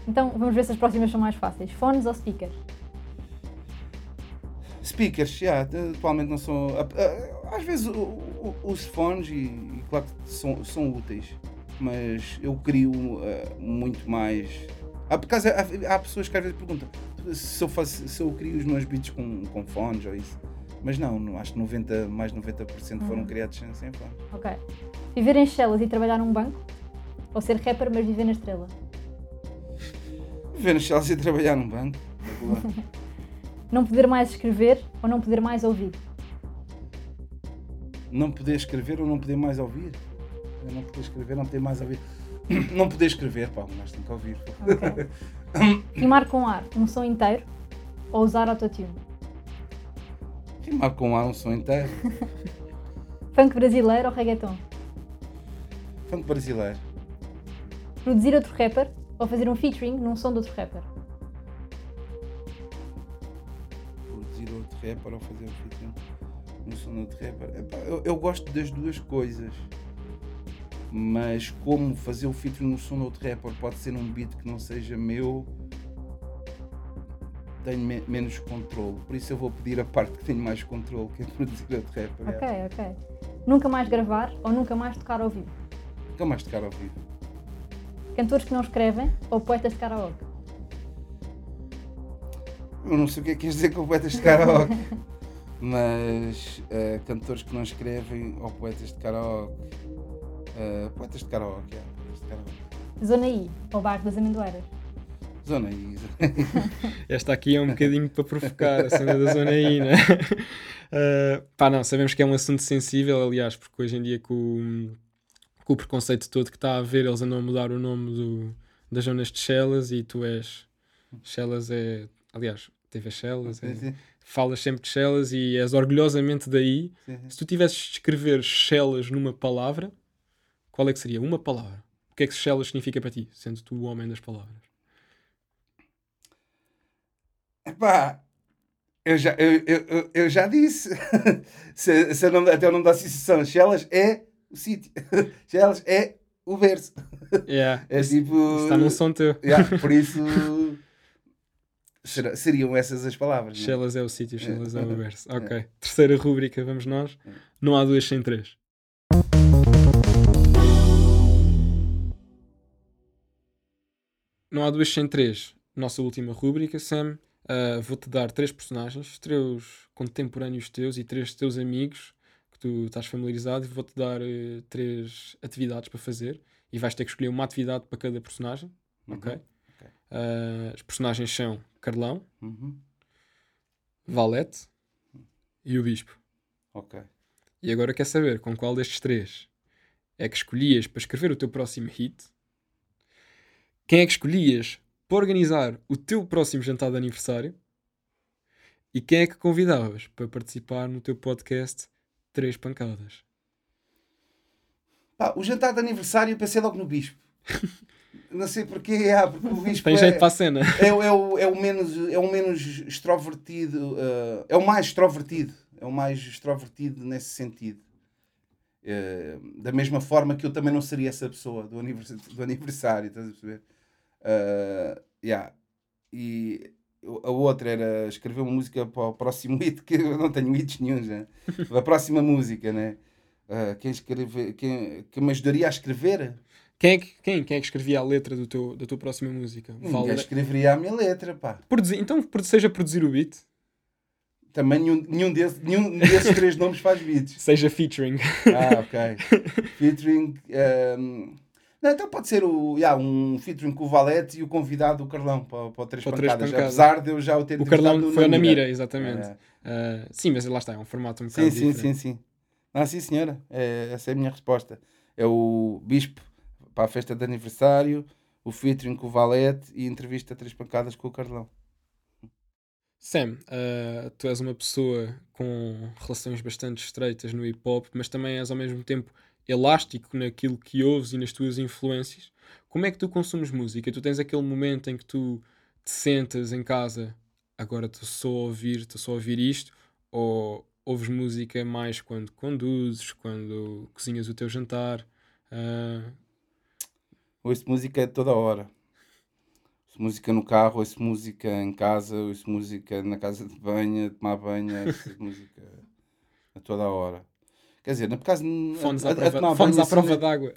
Então, vamos ver se as próximas são mais fáceis. Fones ou speakers? Speakers, já, atualmente não são. Às vezes o- o- os fones, e, e claro que são, são úteis, mas eu crio eh, muito mais. Há, por causa, há, há pessoas que às vezes perguntam se eu, faço, se eu crio os meus beats com, com fones ou isso. Mas não, acho que 90, mais de 90% foram Uhum. criados sem, sem fones. Ok. Viver em Chelas e trabalhar num banco? Ou ser rapper, mas viver na estrela? Viver no Chelsea e trabalhar num banco. [laughs] Não poder mais escrever ou não poder mais ouvir? não poder escrever ou não poder mais ouvir. Eu não poder escrever, não poder mais ouvir. [coughs] Não poder escrever, pá, mas tem que ouvir. Ok. [laughs] Rimar com ar, um som inteiro? Ou usar autotune? Rimar com ar um som inteiro. [laughs] Funk brasileiro ou reggaeton? Funk brasileiro. Produzir outro rapper ou fazer um featuring num som de outro rapper? Produzir outro rapper ou fazer um featuring no som de outro rapper. Eu, eu gosto das duas coisas. Mas como fazer o featuring no som de outro rapper pode ser um beat que não seja meu, tenho me- menos controle. Por isso eu vou pedir a parte que tenho mais controle, que é produzir outro rapper. Ok, é. ok. Nunca mais gravar ou nunca mais tocar ao vivo? Nunca mais tocar ao vivo. Cantores que não escrevem ou poetas de karaoke? Eu não sei o que é que queres dizer com poetas de karaoke. [laughs] Mas eh, cantores que não escrevem ou poetas de karaoke. Eh, poetas de karaoke, é, poetas de karaoke. Zona I ou bairro das Amendoeiras? Zona I. [laughs] Esta aqui é um bocadinho para provocar a cena da zona aí, né? Uh, pá, não, sabemos que é um assunto sensível, aliás, porque hoje em dia com, o- com o preconceito todo que está a haver, eles andam a mudar o nome do, das zonas de Chelas e tu és. Chelas é. Aliás, TV Chelas, Sim, é, falas sempre de Chelas e és orgulhosamente daí. sim. Se tu tivesses de escrever Chelas numa palavra, qual é que seria? Uma palavra. O que é que Chelas significa para ti, sendo tu o homem das palavras? Epá, eu já, eu, eu, eu- já disse. [laughs] se, se não, até o nome da associação Chelas é o sítio. [laughs] Chelas é o berço. Yeah, [laughs] É isso- tipo. está num som teu. Yeah, por isso. será- seriam essas as palavras. não é? Chelas é o sítio, é o É. verso. Ok. Terceira rúbrica, vamos nós. É. Não há duas sem três. Não há duas sem três. Nossa última rúbrica, Sam. Ah, Vou-te dar três personagens, três contemporâneos teus e três teus amigos que tu estás familiarizado. Vou-te dar eh, três atividades para fazer. E vais ter que escolher uma atividade para cada personagem. Uhum, Ok? ok. Ah, os personagens são Carlão, Uhum, Valete e o Bispo. ok. E agora quer saber com qual destes três é que escolhias para escrever o teu próximo hit? Quem é que escolhias para organizar o teu próximo jantar de aniversário? E quem é que convidavas para participar no teu podcast Três Pancadas? Pá, o jantar de aniversário pensei logo no bispo. [laughs] Não sei porquê, ah, porque o Bispo Tem é, jeito para a cena. é, o- é, o, é, o menos, é o menos extrovertido, eh, é o mais extrovertido, é o mais extrovertido nesse sentido. Eh, da mesma forma que eu também não seria essa pessoa do aniversário, do aniversário estás a perceber? Eh, yeah. E a outra era escrever uma música para o próximo [laughs] hit, que eu não tenho hits nenhum já. [laughs] A próxima música, né? Eh, quem, escreve, quem, quem me ajudaria a escrever? Quem é, que, quem, quem é que escrevia a letra do teu, da tua próxima música? Ninguém Vale- escreveria a minha letra, pá. Produzir- então, seja produzir o beat, Também nenhum, nenhum, desse, nenhum desses três [laughs] nomes faz beats. seja featuring. Ah, ok. featuring. ehm, Não, então pode ser o, yeah, um featuring com o Valete e o convidado, o Carlão, para, para o Três Para Três Pancadas. Pancadas. Apesar de eu já o ter O Carlão foi na na mira, exatamente. É. Ah, sim, mas lá está, é um formato um bocado Sim, sim, diferente. sim, sim. Ah, sim, senhora. É, essa é a minha resposta. É o Bispo para a festa de aniversário, o featuring com o Valete e entrevista a Três Pancadas com o Carlão. Sam, ah, tu és uma pessoa com relações bastante estreitas no hip hop, mas também és ao mesmo tempo elástico naquilo que ouves e nas tuas influências. Como é que tu consumes música? Tu tens aquele momento em que tu te sentas em casa, agora estou só a ouvir, estou só a ouvir isto, ou ouves música mais quando conduzes, quando cozinhas o teu jantar? Ah, Ouço música toda hora. Ouço música no carro, ouço música em casa, ouço música na casa de banho, tomar banho, ouço música a toda hora. Quer dizer, por acaso. fones a- à a prova, tomar fones banho, à assim, prova d'água.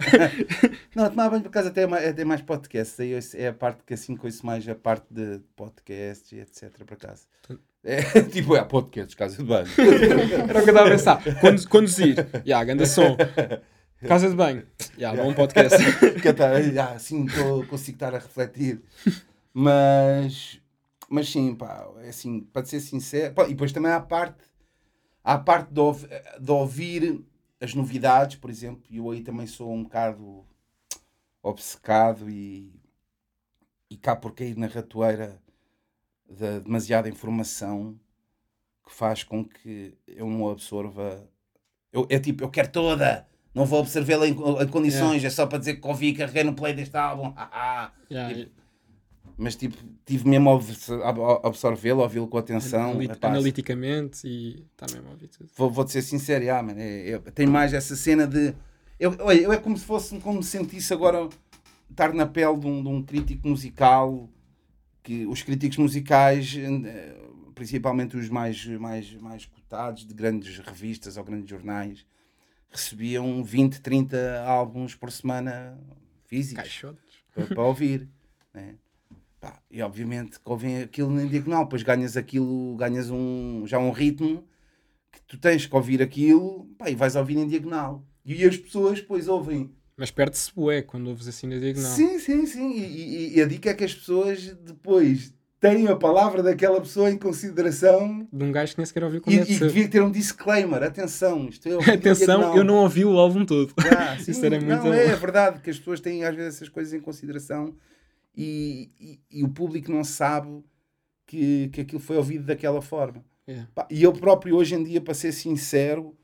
[laughs] Não, a tomar banho por acaso até é mais, até mais podcast. Aí é a parte que assim conheço mais a parte de podcasts e etc. Por acaso. É, [laughs] tipo, é podcasts, casa de banho. [laughs] Era o que eu estava a pensar. Condu- conduzir, yeah, ganda som. Casa de banho, yeah, bom podcast. que tá- ah, assim tô, consigo estar a refletir. Mas, mas sim, pá, é assim, para ser sincero. pá, e depois também há a parte, há a parte de, de ouvir as novidades, por exemplo, e eu aí também sou um bocado obcecado e, e cá por cair na ratoeira da demasiada informação que faz com que eu não absorva. Eu, é tipo, eu quero toda, não vou absorvê-la em, em condições, é só para dizer que ouvi e carreguei no play deste álbum. [laughs] Yeah, Tipo, Mas tipo, tive mesmo a absorvê-lo, a ouvi-lo com atenção. analit- analiticamente e está mesmo a ouvir tudo. vou, vou-te ser sincero, ah, mano, é, é- tem mais essa cena de. Eu, olha, eu é como se fosse, como me sentisse agora estar na pele de um, de um crítico musical, que os críticos musicais, eh, principalmente os mais, mais, mais cotados de grandes revistas ou grandes jornais, recebiam 20, 30 álbuns por semana físicos Caixotes. para, para ouvir. Né? Pá, e obviamente ouvem aquilo em diagonal, depois ganhas aquilo, ganhas um, já um ritmo que tu tens que ouvir aquilo pá, e vais ouvir em diagonal. E as pessoas depois ouvem. Mas perde-se bué quando ouves assim na diagonal. Sim, sim, sim. E, e- e a dica é que as pessoas depois têm a palavra daquela pessoa em consideração De um gajo que nem sequer ouviu e, como deve e ser. devia ter um disclaimer. Atenção, isto é [laughs] Atenção, eu não ouvi o álbum todo. Ah, sim, [laughs] Isso era muito não, bom. é, é verdade que as pessoas têm às vezes essas coisas em consideração e, e, e o público não sabe que, que aquilo foi ouvido daquela forma. Yeah. Pá, e eu próprio hoje em dia, para ser sincero,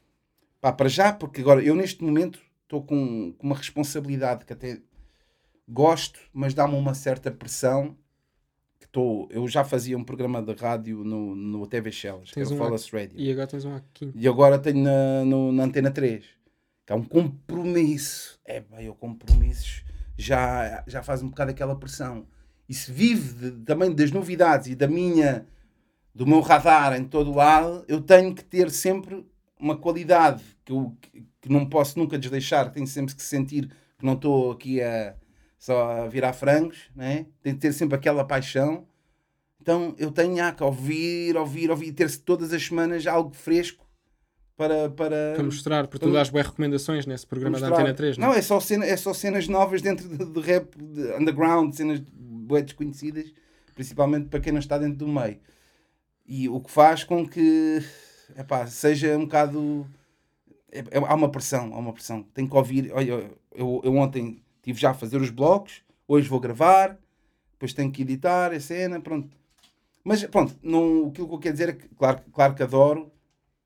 pá, para já, porque agora eu neste momento estou com, com uma responsabilidade que até gosto, mas dá-me uma certa pressão. Que estou, eu já fazia um programa de rádio no, no TV Shellas, que era o um Follows Radio. E agora tens um aqui. E agora tenho na, no- na Antena 3. Que é um compromisso. É, pá, eu compromissos já, já faz um bocado aquela pressão. E se vive de- também das novidades e da minha, do meu radar em todo lado, eu tenho que ter sempre uma qualidade que eu que, que não posso nunca desleixar. Tenho sempre que sentir que não estou aqui a só a virar frangos, né? Tenho que ter sempre aquela paixão. Então eu tenho ah, que ouvir, ouvir, ouvir, ter todas as semanas algo fresco para. para Para mostrar, porque tu para- dás boas recomendações nesse programa da. Antena 3, Não, não é? é só, cena, é só cenas novas dentro de, de rap, de underground, cenas bué desconhecidas, principalmente para quem não está dentro do meio. E o que faz com que epá, seja um bocado. é- é- há uma pressão, há uma pressão. Tenho que ouvir. Olha, eu, eu ontem estive já a fazer os blocos, hoje vou gravar, depois tenho que editar a cena, pronto. Mas pronto, não, aquilo que eu quero dizer é que, claro, claro que adoro,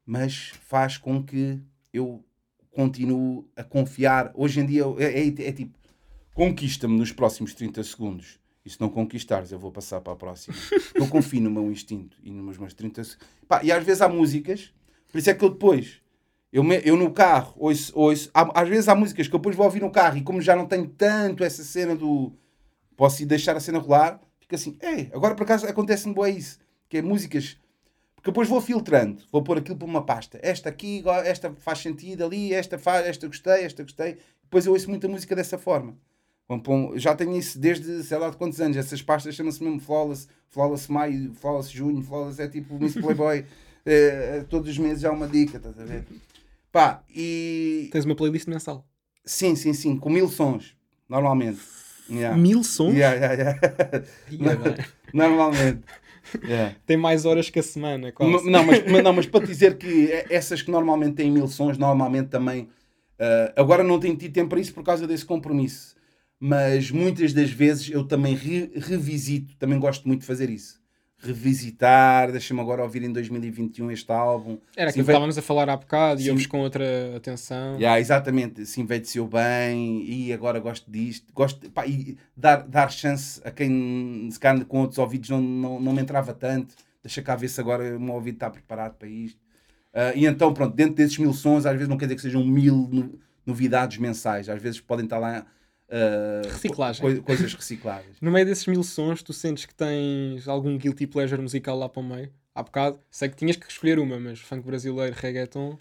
mas faz com que eu continuo a confiar. Hoje em dia é, é- é tipo, conquista-me nos próximos 30 segundos. E se não conquistares, eu vou passar para a próxima. [laughs] eu confio no meu instinto e nos meus 30 segundos. E às vezes há músicas, por isso é que eu depois, eu, me, eu no carro, ouço, ouço há, às vezes há músicas que eu depois vou ouvir no carro e como já não tenho tanto essa cena do. Posso ir deixar a cena rolar, fica assim, ei, agora por acaso acontece-me boa isso, que é músicas. Porque depois vou filtrando, vou pôr aquilo para uma pasta. Esta aqui, esta faz sentido ali, esta faz, esta gostei, esta gostei. Depois eu ouço muita música dessa forma. Já tenho isso desde sei lá de quantos anos. Essas pastas chamam-se mesmo Flawless, Flawless Maio, Flawless Junho, Flawless é tipo Miss Playboy. é, [laughs] é, todos os meses há uma dica, estás a ver? Pá, e. Tens uma playlist mensal? Sim, sim, sim, com mil sons, normalmente. Yeah. Mil sons? Yeah, yeah, yeah. [laughs] normalmente. Yeah. [laughs] Tem mais horas que a semana, quase. Não mas, não, mas para dizer que essas que normalmente têm mil sons, normalmente também. Uh, agora não tenho tido tempo para isso por causa desse compromisso mas muitas das vezes eu também re revisito, também gosto muito de fazer isso. Revisitar, deixa-me agora ouvir em 2021 este álbum. Era aquilo que estávamos a falar há bocado e ouves com outra atenção. Yeah, exatamente, se envelheceu bem e agora gosto disto. Gosto, pá, e dar, dar chance a quem se calhar com outros ouvidos não, não, não me entrava tanto. Deixa cá ver se agora o meu ouvido está preparado para isto. Uh, e então, pronto, dentro desses mil sons, às vezes não quer dizer que sejam mil novidades mensais, às vezes podem estar lá Uh, Reciclagem. Co coisas recicláveis. no meio desses mil sons, tu sentes que tens algum guilty pleasure musical lá para o meio? Há bocado, sei que tinhas que escolher uma, mas funk brasileiro, reggaeton,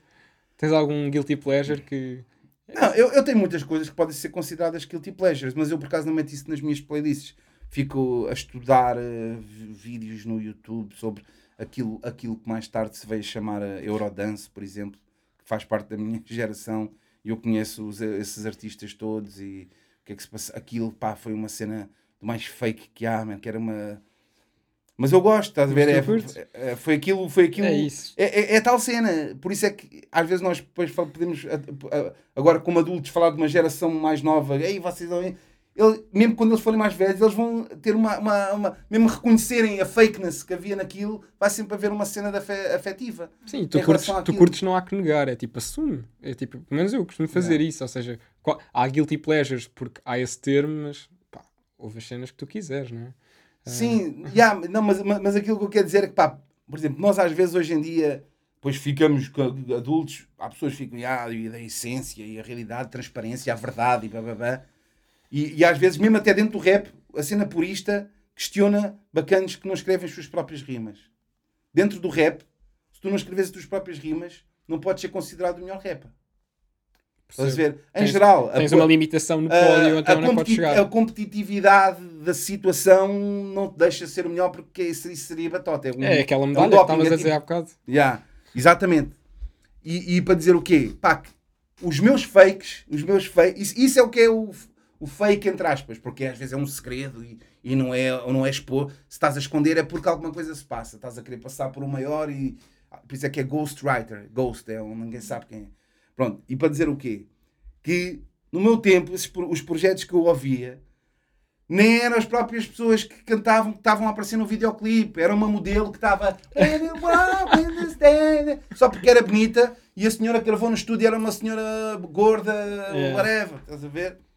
tens algum guilty pleasure que. Não, eu, eu tenho muitas coisas que podem ser consideradas guilty pleasures, mas eu por acaso não meto isso nas minhas playlists. Fico a estudar uh, vídeos no YouTube sobre aquilo, aquilo que mais tarde se veio chamar a Eurodance, por exemplo, que faz parte da minha [laughs] geração e eu conheço os, esses artistas todos e que é que se passa? Aquilo, pá, foi uma cena do mais fake que há, man, que era uma. Mas eu gosto, estás a ver? É, é, foi aquilo, foi aquilo. É isso. É, é, é, tal cena. Por isso é que às vezes nós depois podemos, agora como adultos, falar de uma geração mais nova. Ei, vocês ele, mesmo quando eles forem mais velhos, eles vão ter uma, uma, uma, Mesmo reconhecerem a fakeness que havia naquilo, vai sempre haver uma cena de afetiva. Sim, tu curtes, tu curtes, não há que negar, é tipo, assume. É tipo, pelo menos eu costumo fazer isso. Ou seja, há guilty pleasures porque há esse termo, mas pá, houve as cenas que tu quiseres, não é? Sim, uh... [laughs] yeah, não, mas, mas aquilo que eu quero dizer é que, pá, por exemplo, nós às vezes hoje em dia, depois ficamos adultos, há pessoas que ficam, ah, da essência e a realidade, a transparência, a verdade e blá blá blá. E, e às vezes, mesmo até dentro do rap, a cena purista questiona bacanas que não escrevem as suas próprias rimas. Dentro do rap, se tu não escreves as tuas próprias rimas, não podes ser considerado o melhor rapper. Estás a ver? Em tens, geral, tens a, uma limitação no pódio, então não podes chegar. A competitividade da situação não te deixa ser o melhor porque isso, isso seria batota. É, um, é aquela medalha é um que estavas a dizer há bocado. Yeah, exatamente. E, e, para dizer o quê? Pá, os meus fakes, os meus fakes, isso, isso é o que é o, o fake, entre aspas, porque às vezes é um segredo e, e não, é, não é expor. Se estás a esconder é porque alguma coisa se passa. Estás a querer passar por um maior e. Por isso é que é ghostwriter. Ghost, é um, ninguém sabe quem é. Pronto, e para dizer o quê? Que no meu tempo, esses, os projetos que eu ouvia nem eram as próprias pessoas que cantavam, que estavam a aparecer no videoclipe. Era uma modelo que estava. Só porque era bonita e a senhora que gravou no estúdio era uma senhora gorda, yeah. whatever. Estás a ver?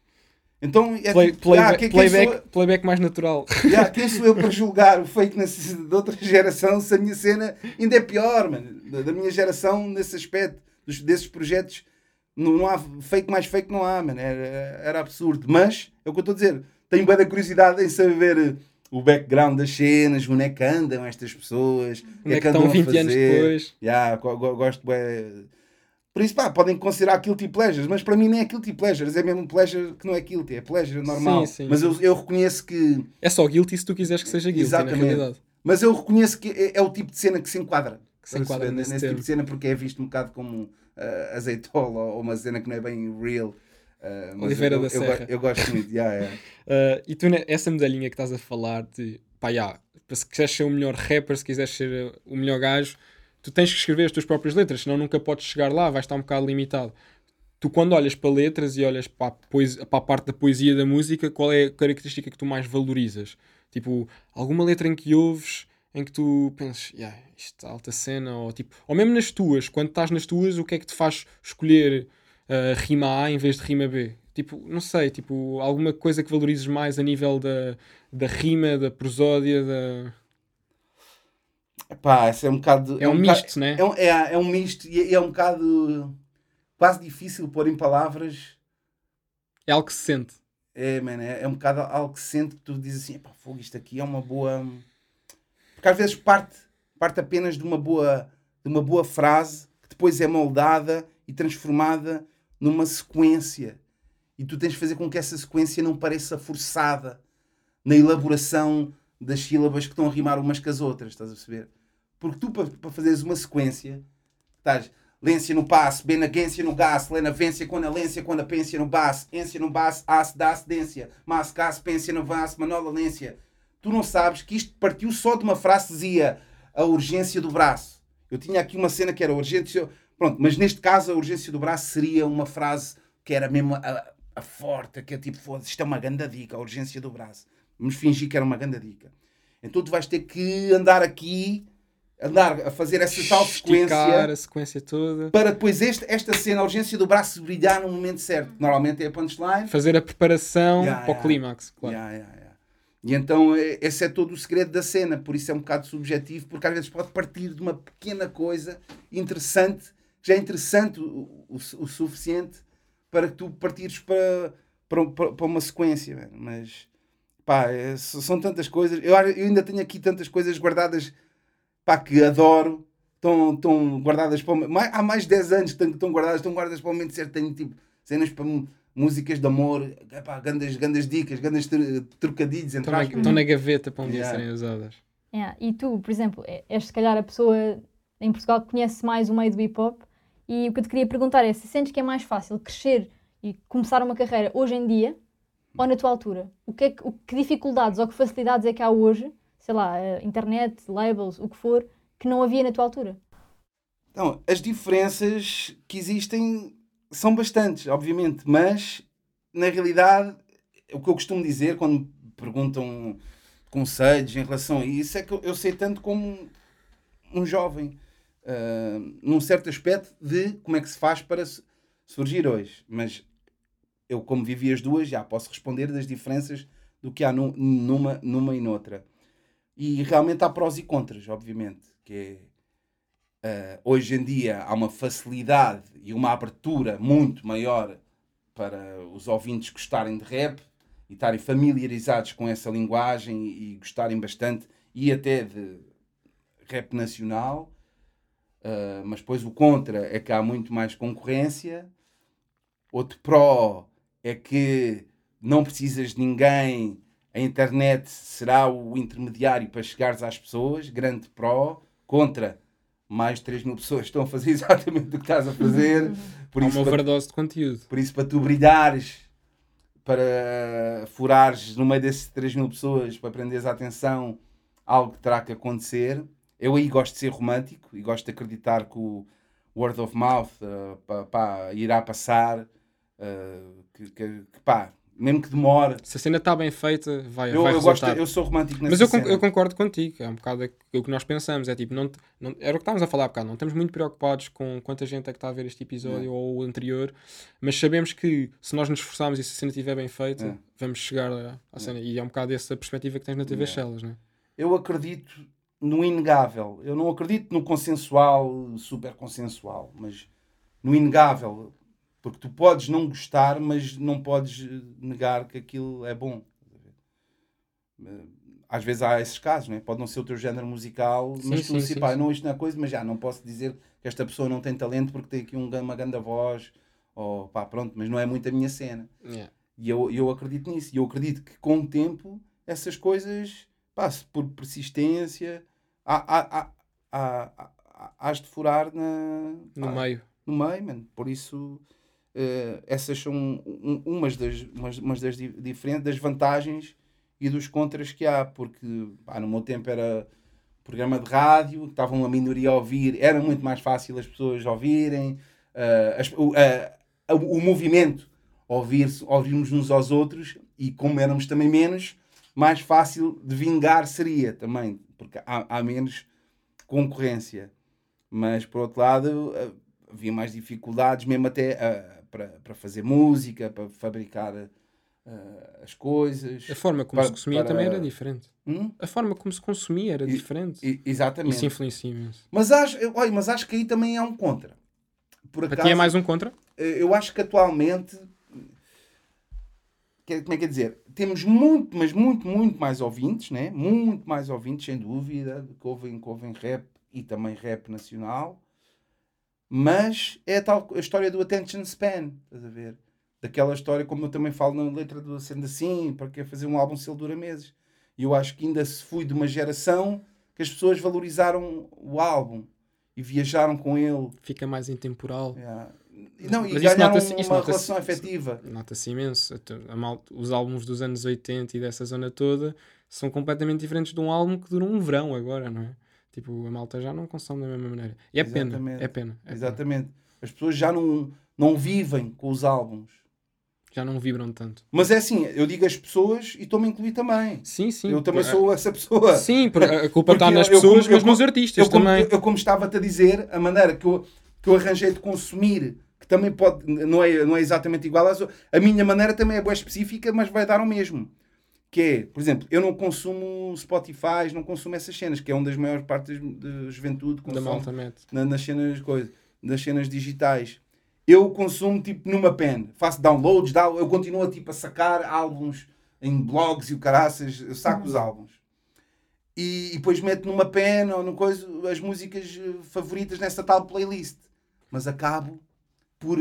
Então, é Play, tipo, ah, quem, playback, sou, playback mais natural. Yeah, [laughs] quem sou eu para julgar o fake de outra geração se a minha cena ainda é pior, mano, da, da minha geração nesse aspecto, dos, desses projetos. Não, não há fake mais fake, não há, mano. Era, era absurdo. Mas, é o que eu estou a dizer, tenho bem da curiosidade em saber eh, o background das cenas, onde é que andam estas pessoas, onde é que, é que estão 20 anos depois. Yeah, gosto bem por isso, pá, podem considerar guilty pleasures, mas para mim nem é guilty pleasures, é mesmo pleasure que não é guilty, é pleasure normal. Sim, sim, mas eu, eu reconheço que. É só guilty se tu quiseres que seja guilty, Exatamente. na realidade. Mas eu reconheço que é, é, o tipo de cena que se enquadra. Que se enquadra nesse, nesse tipo de cena porque é visto um bocado como uh, azeitola ou uma cena que não é bem real. Uh, Oliveira eu, da eu, Serra. Eu, eu, gosto muito, yeah, yeah. Uh, [laughs] e tu, essa medalhinha que estás a falar de pá, yeah, se quiseres ser o melhor rapper, se quiseres ser o melhor gajo, tu tens que escrever as tuas próprias letras, senão nunca podes chegar lá, vais estar um bocado limitado. Tu, quando olhas para letras e olhas para a, poesia, para a parte da poesia da música, qual é a característica que tu mais valorizas? Tipo, alguma letra em que ouves em que tu pensas, yeah, isto é alta cena, ou tipo, ou mesmo nas tuas, quando estás nas tuas, o que é que te faz escolher uh, rima A em vez de rima B? Tipo, não sei, tipo, alguma coisa que valorizes mais a nível da, da rima, da prosódia, da... Pá, isso é um bocado... É, um, um misto, bocado, né? É um, é, é um misto e é, é um bocado quase difícil pôr em palavras. É algo que se sente. É, man, é, é um bocado algo que se sente que tu dizes assim, pá, fogo, isto aqui é uma boa... Porque às vezes parte, parte apenas de uma boa, de uma boa frase que depois é moldada e transformada numa sequência. E tu tens de fazer com que essa sequência não pareça forçada na elaboração das sílabas que estão a rimar umas com as outras, estás a perceber? Porque tu, para, fazeres uma sequência, estás lência no passo, benagência no gás, lenavência quando a lência, quando a pência no baço, ência no baço, as, das, dência, mas, cas, pência no vaso, manola, lência. Tu não sabes que isto partiu só de uma frase dizia a urgência do braço. Eu tinha aqui uma cena que era urgência, pronto, mas neste caso a urgência do braço seria uma frase que era mesmo a, a forte, que é tipo, isto é uma grande dica, a urgência do braço. Vamos fingir que era uma grande dica. Então tu vais ter que andar aqui, andar a fazer essa tal sequência. a sequência toda. Para depois este, esta cena, a urgência do braço brilhar no momento certo. Normalmente é a punchline. Fazer a preparação yeah, para yeah. o clímax, claro. Yeah, yeah, e então é, esse é todo o segredo da cena, por isso é um bocado subjetivo, porque às vezes pode partir de uma pequena coisa interessante, já é interessante o, o, o suficiente para que tu partires para, para, para uma sequência. Mas pá, é, são tantas coisas. Eu, eu, ainda tenho aqui tantas coisas guardadas pá, que adoro. Estão, estão guardadas para o, há mais de 10 anos que estão guardadas, estão guardadas para o momento certo. Tenho tipo cenas para músicas de amor, epá, grandes, grandes dicas, grandes trocadilhos. Estão na, estão na gaveta para um dia yeah. serem usadas. Yeah. E tu, por exemplo, é, és se calhar a pessoa em Portugal que conhece mais o meio do hip hop. E o que eu te queria perguntar é se sentes que é mais fácil crescer e começar uma carreira hoje em dia ou na tua altura? O que, é que, o, que dificuldades ou que facilidades é que há hoje, sei lá, eh, internet, labels, o que for, que não havia na tua altura? Então, as diferenças que existem são bastantes, obviamente, mas na realidade, o que eu costumo dizer quando me perguntam conselhos em relação a isso é que eu sei tanto como um jovem, uh, num certo aspecto de como é que se faz para surgir hoje. Mas eu, como vivi as duas, já posso responder das diferenças do que há numa, numa e noutra. E realmente há prós e contras, obviamente, que é Uh, hoje em dia há uma facilidade e uma abertura muito maior para os ouvintes gostarem de rap e estarem familiarizados com essa linguagem e gostarem bastante e até de rap nacional. Uh, mas depois o contra é que há muito mais concorrência. Outro pró é que não precisas de ninguém, a internet será o intermediário para chegares às pessoas. Grande pró. Contra mais de 3 mil pessoas estão a fazer [laughs] exatamente o que estás a fazer. [laughs] Por Há isso, uma overdose de conteúdo. Por isso, para tu brilhares, para furares no meio desses 3 mil pessoas, para prenderes a atenção, algo terá que acontecer. Eu aí gosto de ser romântico e gosto de acreditar que o word of mouth uh, pá, pá, irá passar. Uh, que, que, que pá, mesmo que demore. Se a cena está bem feita, vai, eu, vai eu Gosto, eu sou romântico nessa Mas eu, cena. eu concordo contigo, é um bocado o que nós pensamos. É tipo, não, não, era o que estávamos a falar há bocado, não estamos muito preocupados com quanta gente é que está a ver este episódio ou o anterior, mas sabemos que se nós nos esforçarmos e se a cena estiver bem feita, é. vamos chegar à cena. E é um bocado essa perspectiva que tens na TV é. Shellas, não é? Eu acredito no inegável. Eu não acredito no consensual, super consensual, mas no inegável porque tu podes não gostar, mas não podes eh, negar que aquilo é bom. Eh, às vezes há esses casos, não é? pode não ser o teu género musical, sim, mas tu sim, pá, não, isto não é coisa, mas já não posso dizer que esta pessoa não tem talento porque tem aqui um, uma grande voz, ou pá, pronto, mas não é muito a minha cena. Yeah. E eu, eu acredito nisso. E eu acredito que com o tempo essas coisas, pá, por persistência, há, há, há, há, há, hás de furar na, no meio. No meio, mano. Por isso Uh, essas são um, umas, das, umas, umas das diferentes das vantagens e dos contras que há, porque pá, no meu tempo era programa de rádio, estavam uma minoria a ouvir, era muito mais fácil as pessoas ouvirem, uh, as, uh, o movimento, ouvir, ouvirmos uns aos outros, e como éramos também menos, mais fácil de vingar seria também, porque há, há menos concorrência. Mas por outro lado, havia mais dificuldades, mesmo até para, para fazer música, para fabricar uh, as coisas. A forma como para, se consumia para... também era diferente. Hum? A forma como se consumia era E- diferente. E- exatamente. Isso influencia imenso. Mas acho, olha, mas acho que aí também há um contra. Por Para acaso, ti é mais um contra? eh, eu acho que atualmente, como é que é dizer, temos muito, mas muito, muito mais ouvintes, né? Muito mais ouvintes, sem dúvida, que ouvem, que ouvem rap e também rap nacional. Mas é a tal a história do attention span, estás a ver? Daquela história, como eu também falo na letra do Sendo Assim, para que fazer um álbum se ele dura meses. E eu acho que ainda se fui de uma geração que as pessoas valorizaram o álbum e viajaram com ele. Fica mais intemporal. Yeah. E Não, e Mas isso ganharam isso uma relação afetiva. Nota-se imenso. Os álbuns dos anos 80 e dessa zona toda são completamente diferentes de um álbum que dura um verão agora, não é? Tipo, a malta já não consome da mesma maneira. E é pena. Exatamente. É pena. é pena. Exatamente. As pessoas já não, não vivem com os álbuns. Já não vibram tanto. Mas é assim, eu digo as pessoas e estou-me a incluir também. Sim, sim. eu também Por- sou essa pessoa. Sim, a [laughs] culpa está nas eu- eu pessoas, como- eu mas nos como- artistas Eu como, também. eu, como estava-te a dizer, a maneira que eu, que eu arranjei de consumir, que também pode, não é, não é exatamente igual às a minha maneira também é boa específica, mas vai dar o mesmo. Que é, por exemplo, eu não consumo Spotify, não consumo essas cenas, que é uma das maiores partes da juventude consome na- nas cenas, coisa, nas cenas digitais. Eu consumo tipo numa pen, faço downloads, dá- eu continuo tipo, a sacar álbuns em blogs e o caraças, eu saco os álbuns. E, e depois meto numa pen ou no coisa as músicas eh, favoritas nessa tal playlist. Mas acabo por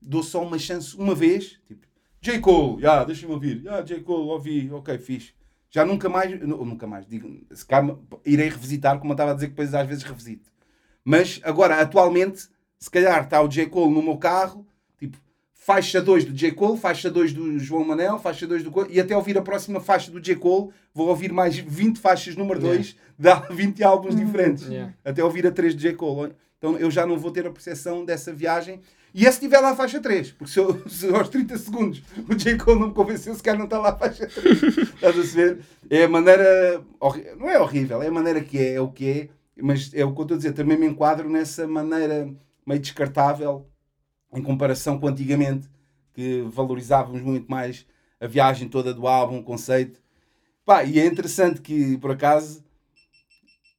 dou só uma chance uma vez, tipo, J. Cole, já, deixa-me ouvir, já, J. Cole, ouvi, ok, fixe. Já nunca mais, nu- nunca mais, digo, se calhar irei revisitar, como eu estava a dizer que depois às vezes revisito. Mas agora, atualmente, se calhar está o J. Cole no meu carro, tipo, faixa 2 do J. Cole, faixa 2 do João Manel, faixa 2 do e até ouvir a próxima faixa do J. Cole, vou ouvir mais 20 faixas número 2, [laughs] dá 20 álbuns diferentes, Yeah. até ouvir a 3 do J. Cole. Então eu já não vou ter a percepção dessa viagem. E é se tiver lá a faixa 3, porque se, eu, [laughs] se aos 30 segundos o J. Cole não me convenceu, se calhar não está lá a faixa 3. [laughs] Estás a perceber? É a maneira. Não é horrível, é a maneira que é, é o que é, mas é o que eu estou a dizer, também me enquadro nessa maneira meio descartável em comparação com antigamente, que valorizávamos muito mais a viagem toda do álbum, o conceito. Pá, e é interessante que, por acaso.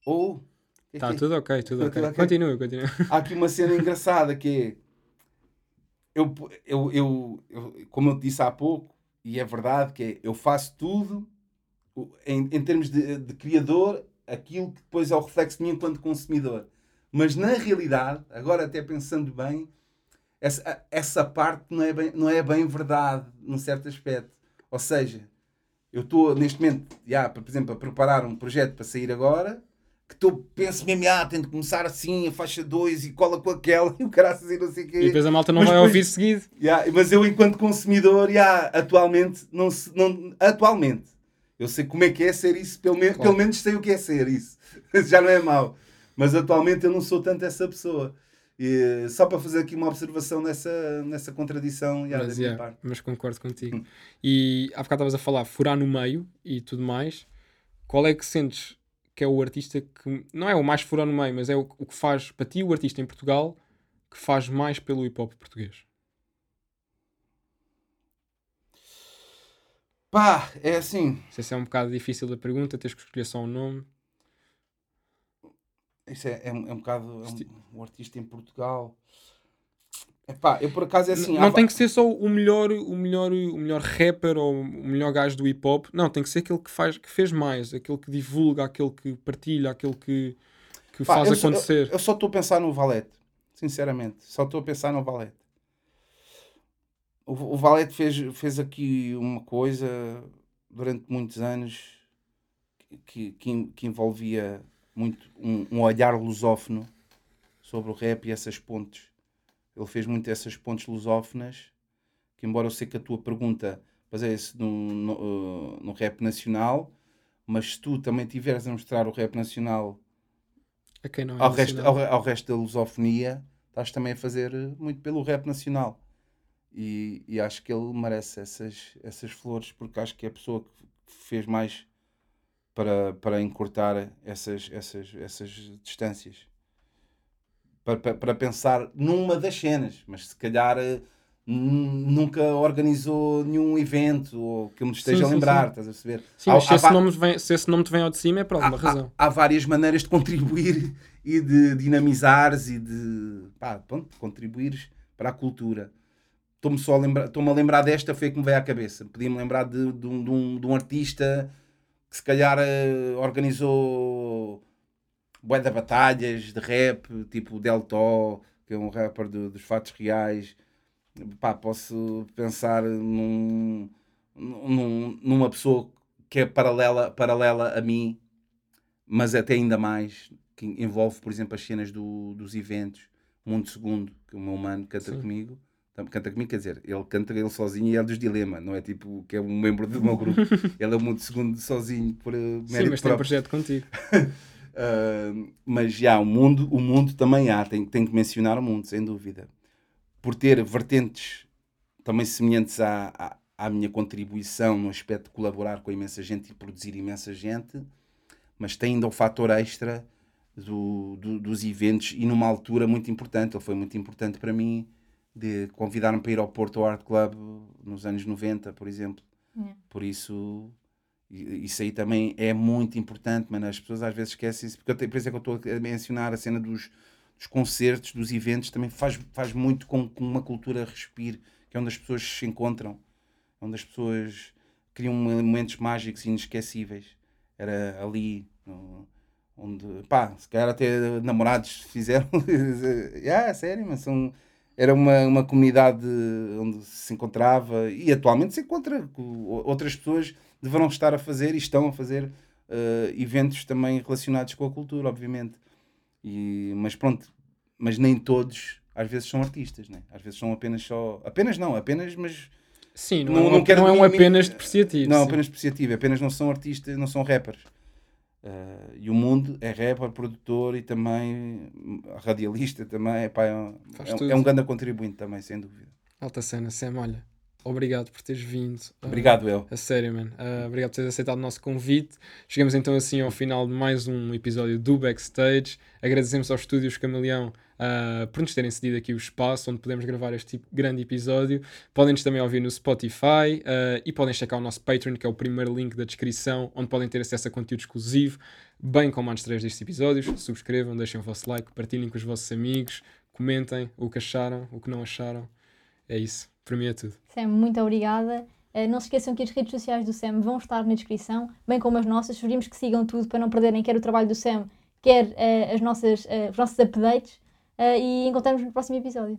Oh, que é Está é? tudo ok, tudo ok. tudo ok. Continua, continua. há aqui uma cena engraçada que é. Eu, eu, eu, eu- como eu te disse há pouco, e é verdade, que é eu faço tudo em, em termos de, de criador, aquilo que depois é o reflexo de mim enquanto consumidor. Mas na realidade, agora até pensando bem, essa, essa parte não é, bem, não é bem verdade, num certo aspecto. Ou seja, eu estou neste momento, já, por exemplo, a preparar um projeto para sair agora, que estou, penso mesmo, ah, tenho de começar assim, a faixa 2 e cola com aquela, [laughs] e o caraças e não sei o quê. E depois a malta não Mas vai depois- ouvir seguido. Yeah, mas eu, enquanto consumidor, yeah, atualmente, não, se- não, atualmente, eu sei como é que é ser isso, pelo, me- Claro. pelo menos sei o que é ser isso. [laughs] Já não é mau. Mas atualmente eu não sou tanto essa pessoa. E, só para fazer aqui uma observação nessa, nessa contradição yeah, Mas, da minha yeah, parte. mas concordo contigo. Hum. E há bocado estavas a falar furar no meio e tudo mais. Qual é que sentes que é o artista que não é o mais furar no meio, mas é o, o que faz para ti o artista em Portugal que faz mais pelo hip hop português? Pá, é assim. Não sei se é um bocado difícil da pergunta, tens que escolher só um nome. Isso é, é, um- é um bocado. É um, um artista em Portugal. Epá, eu por acaso é assim. Não tem que ser só o melhor, o melhor, o melhor rapper ou o melhor gajo do hip hop. Não, tem que ser aquele que faz, que fez mais, aquele que divulga, aquele que partilha, aquele que, que Pá, faz eu só- acontecer. Eu, eu só estou a pensar no Valete, sinceramente. Só estou a pensar no Valete. O, o Valete fez, fez aqui uma coisa durante muitos anos que, que, que envolvia muito um, um olhar lusófono sobre o rap e essas pontes. Ele fez muito essas pontes lusófonas, que embora eu sei que a tua pergunta baseia-se no, no, uh, no rap nacional, mas se tu também tiveres a mostrar o rap nacional é ao resto, ao, ao resto da lusofonia, estás também a fazer eh, muito pelo rap nacional. E, e acho que ele merece essas, essas flores, porque acho que é a pessoa que fez mais para, para encurtar essas, essas, essas distâncias. Para, para, para pensar numa das cenas, mas se calhar eh, nunca organizou nenhum evento ou que eu me esteja sim, a lembrar, sim. estás a perceber? Sim, há, mas se, esse nome vem, se esse nome te vem ao de cima é por alguma há, razão. Há, há, várias maneiras de contribuir [laughs] e de dinamizares e de pá, pronto, contribuires para a cultura. Estou-me só a lembrar, estou-me a lembrar desta, foi a que me veio à cabeça. Podia-me lembrar de, de, um, de, um, de um artista que se calhar uh, organizou bué de batalhas de rap, tipo Deltó, que é um rapper do, dos fatos reais pá, posso pensar num, num, numa pessoa que é paralela, paralela a mim, mas até ainda mais, que envolve, por exemplo, as cenas do, dos eventos. Mundo Segundo, que o meu mano canta Sim. comigo. Canta comigo, quer dizer, ele canta ele sozinho e é dos Dilema, não é tipo que é um membro do meu grupo. [laughs] ele é o Mundo Segundo sozinho por mérito Sim, mas próprio. tem um projeto contigo. [laughs] uh, mas já, o mundo, o mundo também há, tem, tem que mencionar o mundo, sem dúvida por ter vertentes também semelhantes à, à, à, minha contribuição no aspecto de colaborar com imensa gente e produzir imensa gente, mas tem ainda o fator extra do, do, dos eventos e numa altura muito importante. Ele foi muito importante para mim de convidar-me para ir ao Porto Art Club nos anos 90, por exemplo. Yeah. Por isso, isso aí também é muito importante, mas as pessoas às vezes esquecem isso, porque eu, por isso é que eu estou a mencionar a cena dos dos concertos, dos eventos, também faz, faz muito com que uma cultura respire, que é onde as pessoas se encontram, onde as pessoas criam momentos mágicos e inesquecíveis. Era ali, onde, pá, se calhar até namorados [laughs] fizeram. [laughs] ah, sério, mas são. Era uma, uma comunidade onde se encontrava e atualmente se encontra. Outras pessoas deverão estar a fazer e estão a fazer uh, eventos também relacionados com a cultura, obviamente. E, mas pronto, mas nem todos às vezes são artistas, né? às vezes são apenas só. Apenas não, apenas, mas. Sim, não, não, é, um, não, quero não é um apenas depreciativo. Não, sim. apenas depreciativo, apenas não são artistas, não são rappers. Uh, e o mundo é rapper, produtor e também radialista também. Epá, é, um, é, é um grande contribuinte também, sem dúvida. Alta cena, Sam, olha obrigado por teres vindo. Obrigado, eu. A sério, man. Uh, obrigado por teres aceitado o nosso convite. Chegamos então assim ao final de mais um episódio do Backstage. Agradecemos aos estúdios Camaleão uh, por nos terem cedido aqui o espaço onde podemos gravar este tipo, grande episódio. Podem-nos também ouvir no Spotify uh, e podem checar o nosso Patreon, que é o primeiro link da descrição, onde podem ter acesso a conteúdo exclusivo, bem como antes três destes episódios. Subscrevam, deixem o vosso like, partilhem com os vossos amigos, comentem o que acharam, o que não acharam. É isso. Para mim é tudo. Sam, muito obrigada. Uh, não se esqueçam que as redes sociais do Sam vão estar na descrição, bem como as nossas. Sugerimos que sigam tudo para não perderem quer o trabalho do Sam, quer uh, as nossas, uh, os nossos updates. e encontramos no próximo episódio.